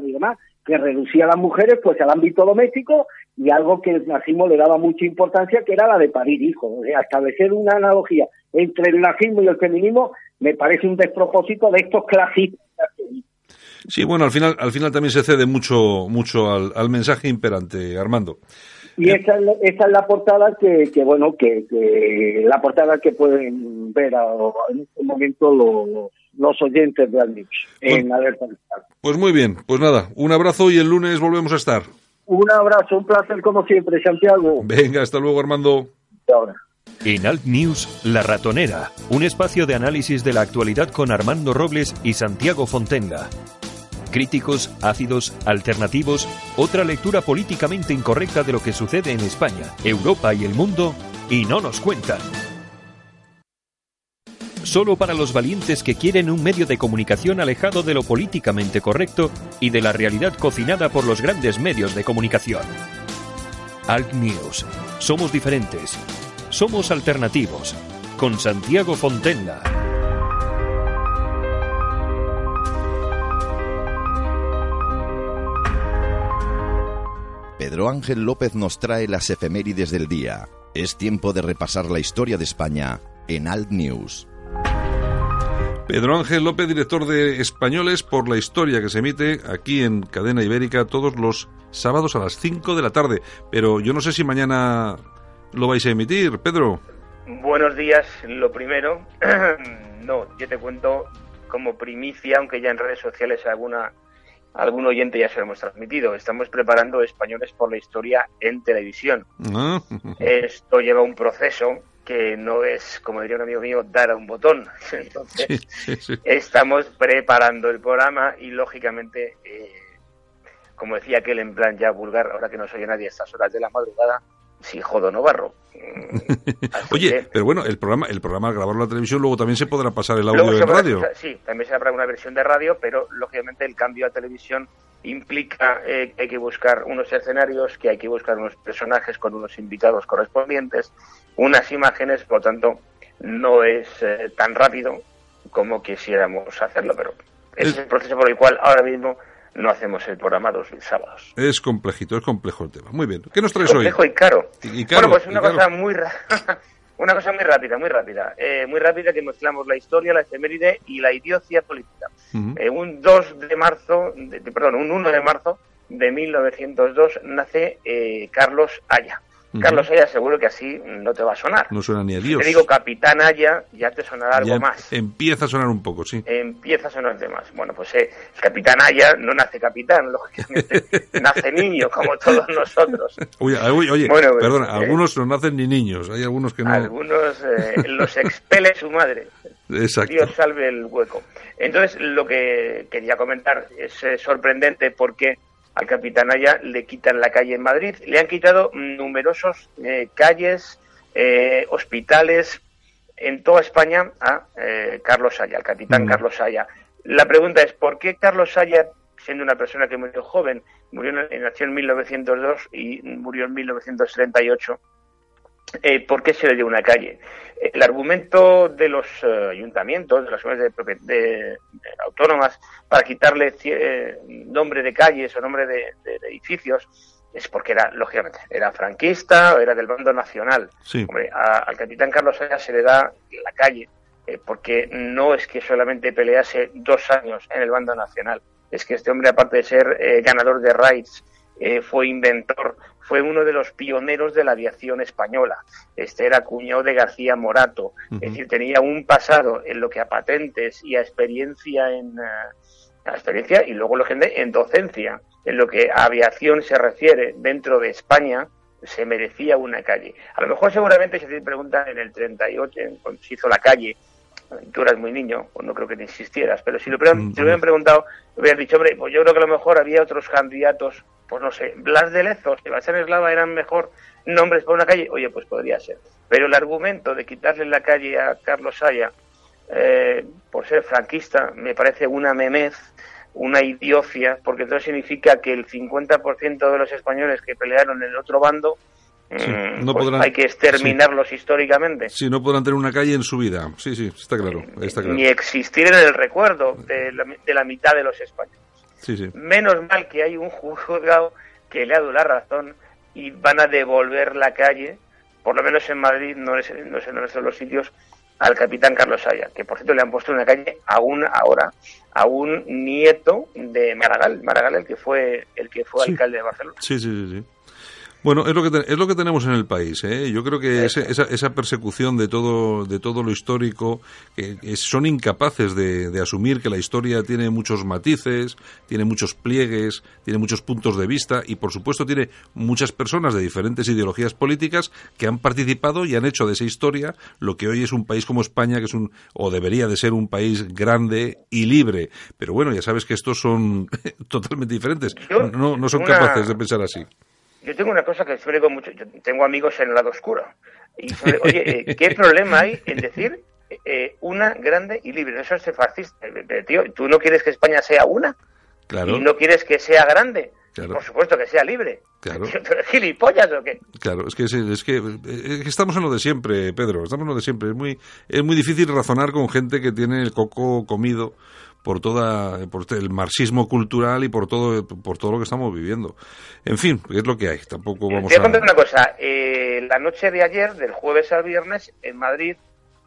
y demás que reducía a las mujeres pues al ámbito doméstico y algo que el nazismo le daba mucha importancia que era la de parir hijos. O sea, establecer una analogía entre el nazismo y el feminismo me parece un despropósito de estos clasistas. Sí, bueno, al final, al final también se cede mucho, mucho al, al mensaje imperante, Armando. Y esa es, la, esa es la portada que, que bueno, que, que la portada que pueden ver a- en este momento los, los oyentes de Almix en Alerta. Pues muy bien, pues nada, un abrazo y el lunes volvemos a estar. Un abrazo, un placer como siempre, Santiago. Venga, hasta luego, Armando. Hasta ahora. En Alt News, La Ratonera, un espacio de análisis de la actualidad con Armando Robles y Santiago Fontenga. Críticos, ácidos, alternativos, otra lectura políticamente incorrecta de lo que sucede en España, Europa y el mundo, y no nos cuentan. Solo para los valientes que quieren un medio de comunicación alejado de lo políticamente correcto y de la realidad cocinada por los grandes medios de comunicación. Alt News. Somos diferentes. Somos alternativos. Con Santiago Fontenga. Pedro Ángel López nos trae las efemérides del día. Es tiempo de repasar la historia de España en Alt News. Pedro Ángel López, director de Españoles por la Historia, que se emite aquí en Cadena Ibérica todos los sábados a las 5 de la tarde. Pero yo no sé si mañana lo vais a emitir, Pedro. Buenos días, lo primero. [clears throat] no, yo te cuento como primicia, aunque ya en redes sociales alguna algún oyente ya se lo hemos transmitido. Estamos preparando Españoles por la Historia en televisión. Ah, [laughs] Esto lleva un proceso que no es, como diría un amigo mío, dar a un botón. [laughs] Entonces, sí, sí. estamos preparando el programa y, lógicamente, eh, como decía aquel en plan ya vulgar, ahora que no se oye nadie a estas horas de la madrugada, si jodo no barro. [laughs] Oye, pero bueno, el programa, el programa al grabarlo en la televisión, luego también se podrá pasar el audio en radio. sí, también se habrá una versión de radio, pero lógicamente el cambio a televisión implica eh, que hay que buscar unos escenarios, que hay que buscar unos personajes con unos invitados correspondientes, unas imágenes, por lo tanto, no es eh, tan rápido como quisiéramos hacerlo, pero ese es el proceso por el cual ahora mismo no hacemos el programa los sábados. Es complejito, es complejo el tema. Muy bien. ¿Qué nos traes hoy? Complejo y caro. Y, caro, bueno, pues una cosa muy ra- [laughs] una cosa muy rápida, muy rápida, eh, muy rápida que mezclamos la historia, la efeméride y la idiocia política. Eh, un 2 de marzo, de- de- perdón, un 1 de marzo de 1902 nace eh, Carlos Haya. Carlos Haya seguro que así no te va a sonar. No suena ni a Si Dios. te digo Capitán Haya, ya te sonará algo Ya más. Empieza a sonar un poco, sí. Empieza a sonar de más. Bueno, pues eh, el Capitán Haya no nace capitán, [laughs] lógicamente, nace niño, como todos nosotros. Oye, oye, oye, Bueno, pues, perdona, eh, algunos no nacen ni niños, hay algunos que no. Algunos eh, los expele su madre. Exacto. Dios salve el hueco. Entonces, lo que quería comentar es eh, sorprendente porque al capitán Haya le quitan la calle en Madrid, le han quitado numerosos eh, calles, eh, hospitales en toda España a eh, Carlos Haya, al capitán Mm. Carlos Haya. La pregunta es, ¿por qué Carlos Haya, siendo una persona que murió joven, murió en, nació en 1902 y murió en 1938, eh, ¿por qué se le dio una calle? El argumento de los eh, ayuntamientos, de las comunidades de, autónomas, para quitarle eh, nombre de calles o nombre de, de- de edificios, es porque era, lógicamente, era franquista o era del bando nacional. Sí. Hombre, a- al capitán Carlos Haya se le da la calle eh, porque no es que solamente pelease dos años en el bando nacional, es que este hombre, aparte de ser eh, ganador de raids, fue inventor, fue uno de los pioneros de la aviación española. Este era cuñado de García Morato, es decir, tenía un pasado en lo que a patentes y a experiencia en eh, a experiencia y luego lo gente en docencia, en lo que a aviación se refiere dentro de España se merecía una calle. A lo mejor seguramente si te preguntan en el 38 en- cuando se hizo la calle tú eras muy niño, pues no creo que te insistieras, pero si lo, si lo hubieran preguntado, hubieran dicho, hombre, pues yo creo que a lo mejor había otros candidatos, pues no sé, Blas de Lezo, Sebastián Eslava eran mejor nombres para una calle, oye, pues podría ser. Pero el argumento de quitarle la calle a Carlos Haya eh, por ser franquista me parece una memez, una idiocia, porque eso significa que el 50% de los españoles que pelearon en el otro bando mm, no pues podrán- hay que exterminarlos históricamente. Sí, no podrán tener una calle en su vida. Sí, sí, está claro. Está claro. ni existir en el recuerdo de la, de la mitad de los españoles. Sí, sí. Menos mal que hay un juzgado que le ha dado la razón y van a devolver la calle, por lo menos en Madrid, no es, no es en el resto de los sitios, al capitán Carlos Saya, que por cierto le han puesto en una calle aún ahora a un nieto de Maragall, Maragall el que fue el que fue Sí. alcalde de Barcelona. Sí, sí, sí. sí. Bueno, es lo que te- es lo que tenemos en el país. ¿eh? Yo creo que ese- esa, esa persecución de todo de todo lo histórico, son incapaces de, de asumir que la historia tiene muchos matices, tiene muchos pliegues, tiene muchos puntos de vista y, por supuesto, tiene muchas personas de diferentes ideologías políticas que han participado y han hecho de esa historia lo que hoy es un país como España, que es un o debería de ser un país grande y libre. Pero bueno, ya sabes que estos son [laughs] totalmente diferentes. No, no son capaces de pensar así. Yo tengo una cosa que siempre digo mucho, yo tengo amigos en el lado oscuro. Y [laughs] oye, eh, ¿qué problema hay en decir eh, una grande y libre? Eso es fascista. Eh, eh, Tío, ¿tú no quieres que España sea una? Claro. ¿Y no quieres que sea grande? Claro. Por supuesto que sea libre. Claro. Tío, [laughs] ¿tú eres gilipollas o qué? Claro, es que, es que es que estamos en lo de siempre, Pedro, estamos en lo de siempre. Es muy, es muy difícil razonar con gente que tiene el coco comido por toda por el marxismo cultural y por todo por todo lo que estamos viviendo. En fin, es lo que hay. Tampoco vamos Te voy a contar una cosa. Eh, la noche de ayer, del jueves al viernes, en Madrid,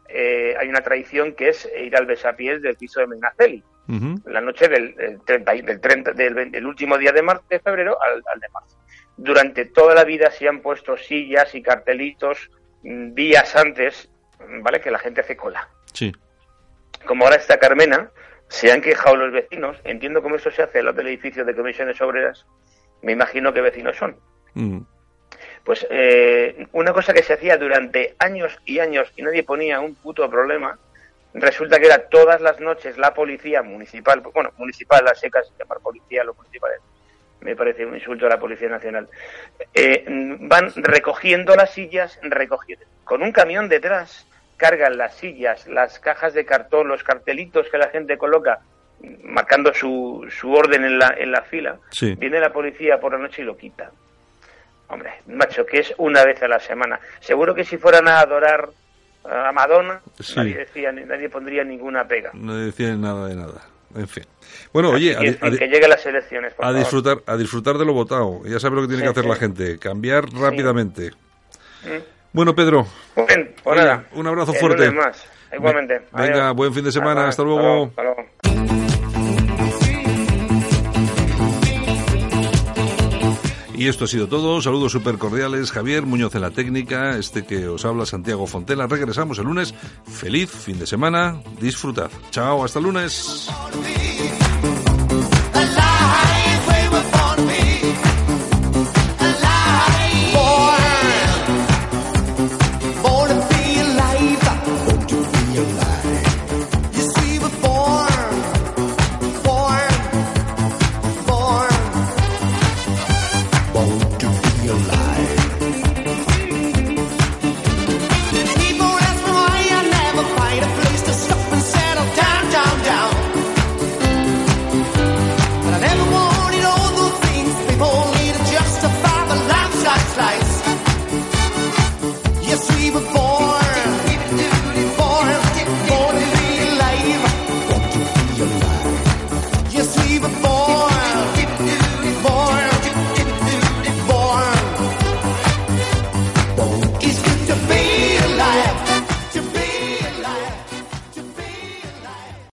eh, hay una tradición que es ir al besapiés del piso de Medinaceli. Ujú. La noche del, del 30, y- del, 30 del, último día de, mar- de febrero al, al de marzo. Durante toda la vida se han puesto sillas y cartelitos mm, días antes, ¿vale? Que la gente hace cola. Sí. Como ahora está Carmena, se han quejado los vecinos. Entiendo cómo esto se hace en los del edificio de comisiones obreras. Me imagino qué vecinos son. Mm. Pues eh, una cosa que se hacía durante años y años y nadie ponía un puto problema, resulta que era todas las noches la policía municipal, bueno, municipal, las secas, llamar policía a los municipales, me parece un insulto a la Policía Nacional, eh, van recogiendo las sillas, recogiendo, con un camión detrás, cargan las sillas, las cajas de cartón, los cartelitos que la gente coloca, marcando su, su orden en la, en la fila, Sí. viene la policía por la noche y lo quita. Hombre, macho, que es una vez a la semana. Seguro que si fueran a adorar a Madonna, Sí. nadie, decía, nadie pondría ninguna pega. No decían nada de nada. En fin. Bueno, oye, que, a que lleguen las elecciones, por a favor. disfrutar a disfrutar de lo votado. Ya sabes lo que tiene Sí, que hacer la gente, cambiar rápidamente. Mm. Bueno, Pedro, bien, pues nada. un abrazo El fuerte. lunes más. Igualmente. Ve- venga, Adiós. buen fin de semana, bye. hasta luego. Hasta luego. Y esto ha sido todo. Saludos súper cordiales. Javier Muñoz en la técnica. Este que os habla Santiago Fontela. Regresamos el lunes. Feliz fin de semana. Disfrutad. Chao, hasta el lunes.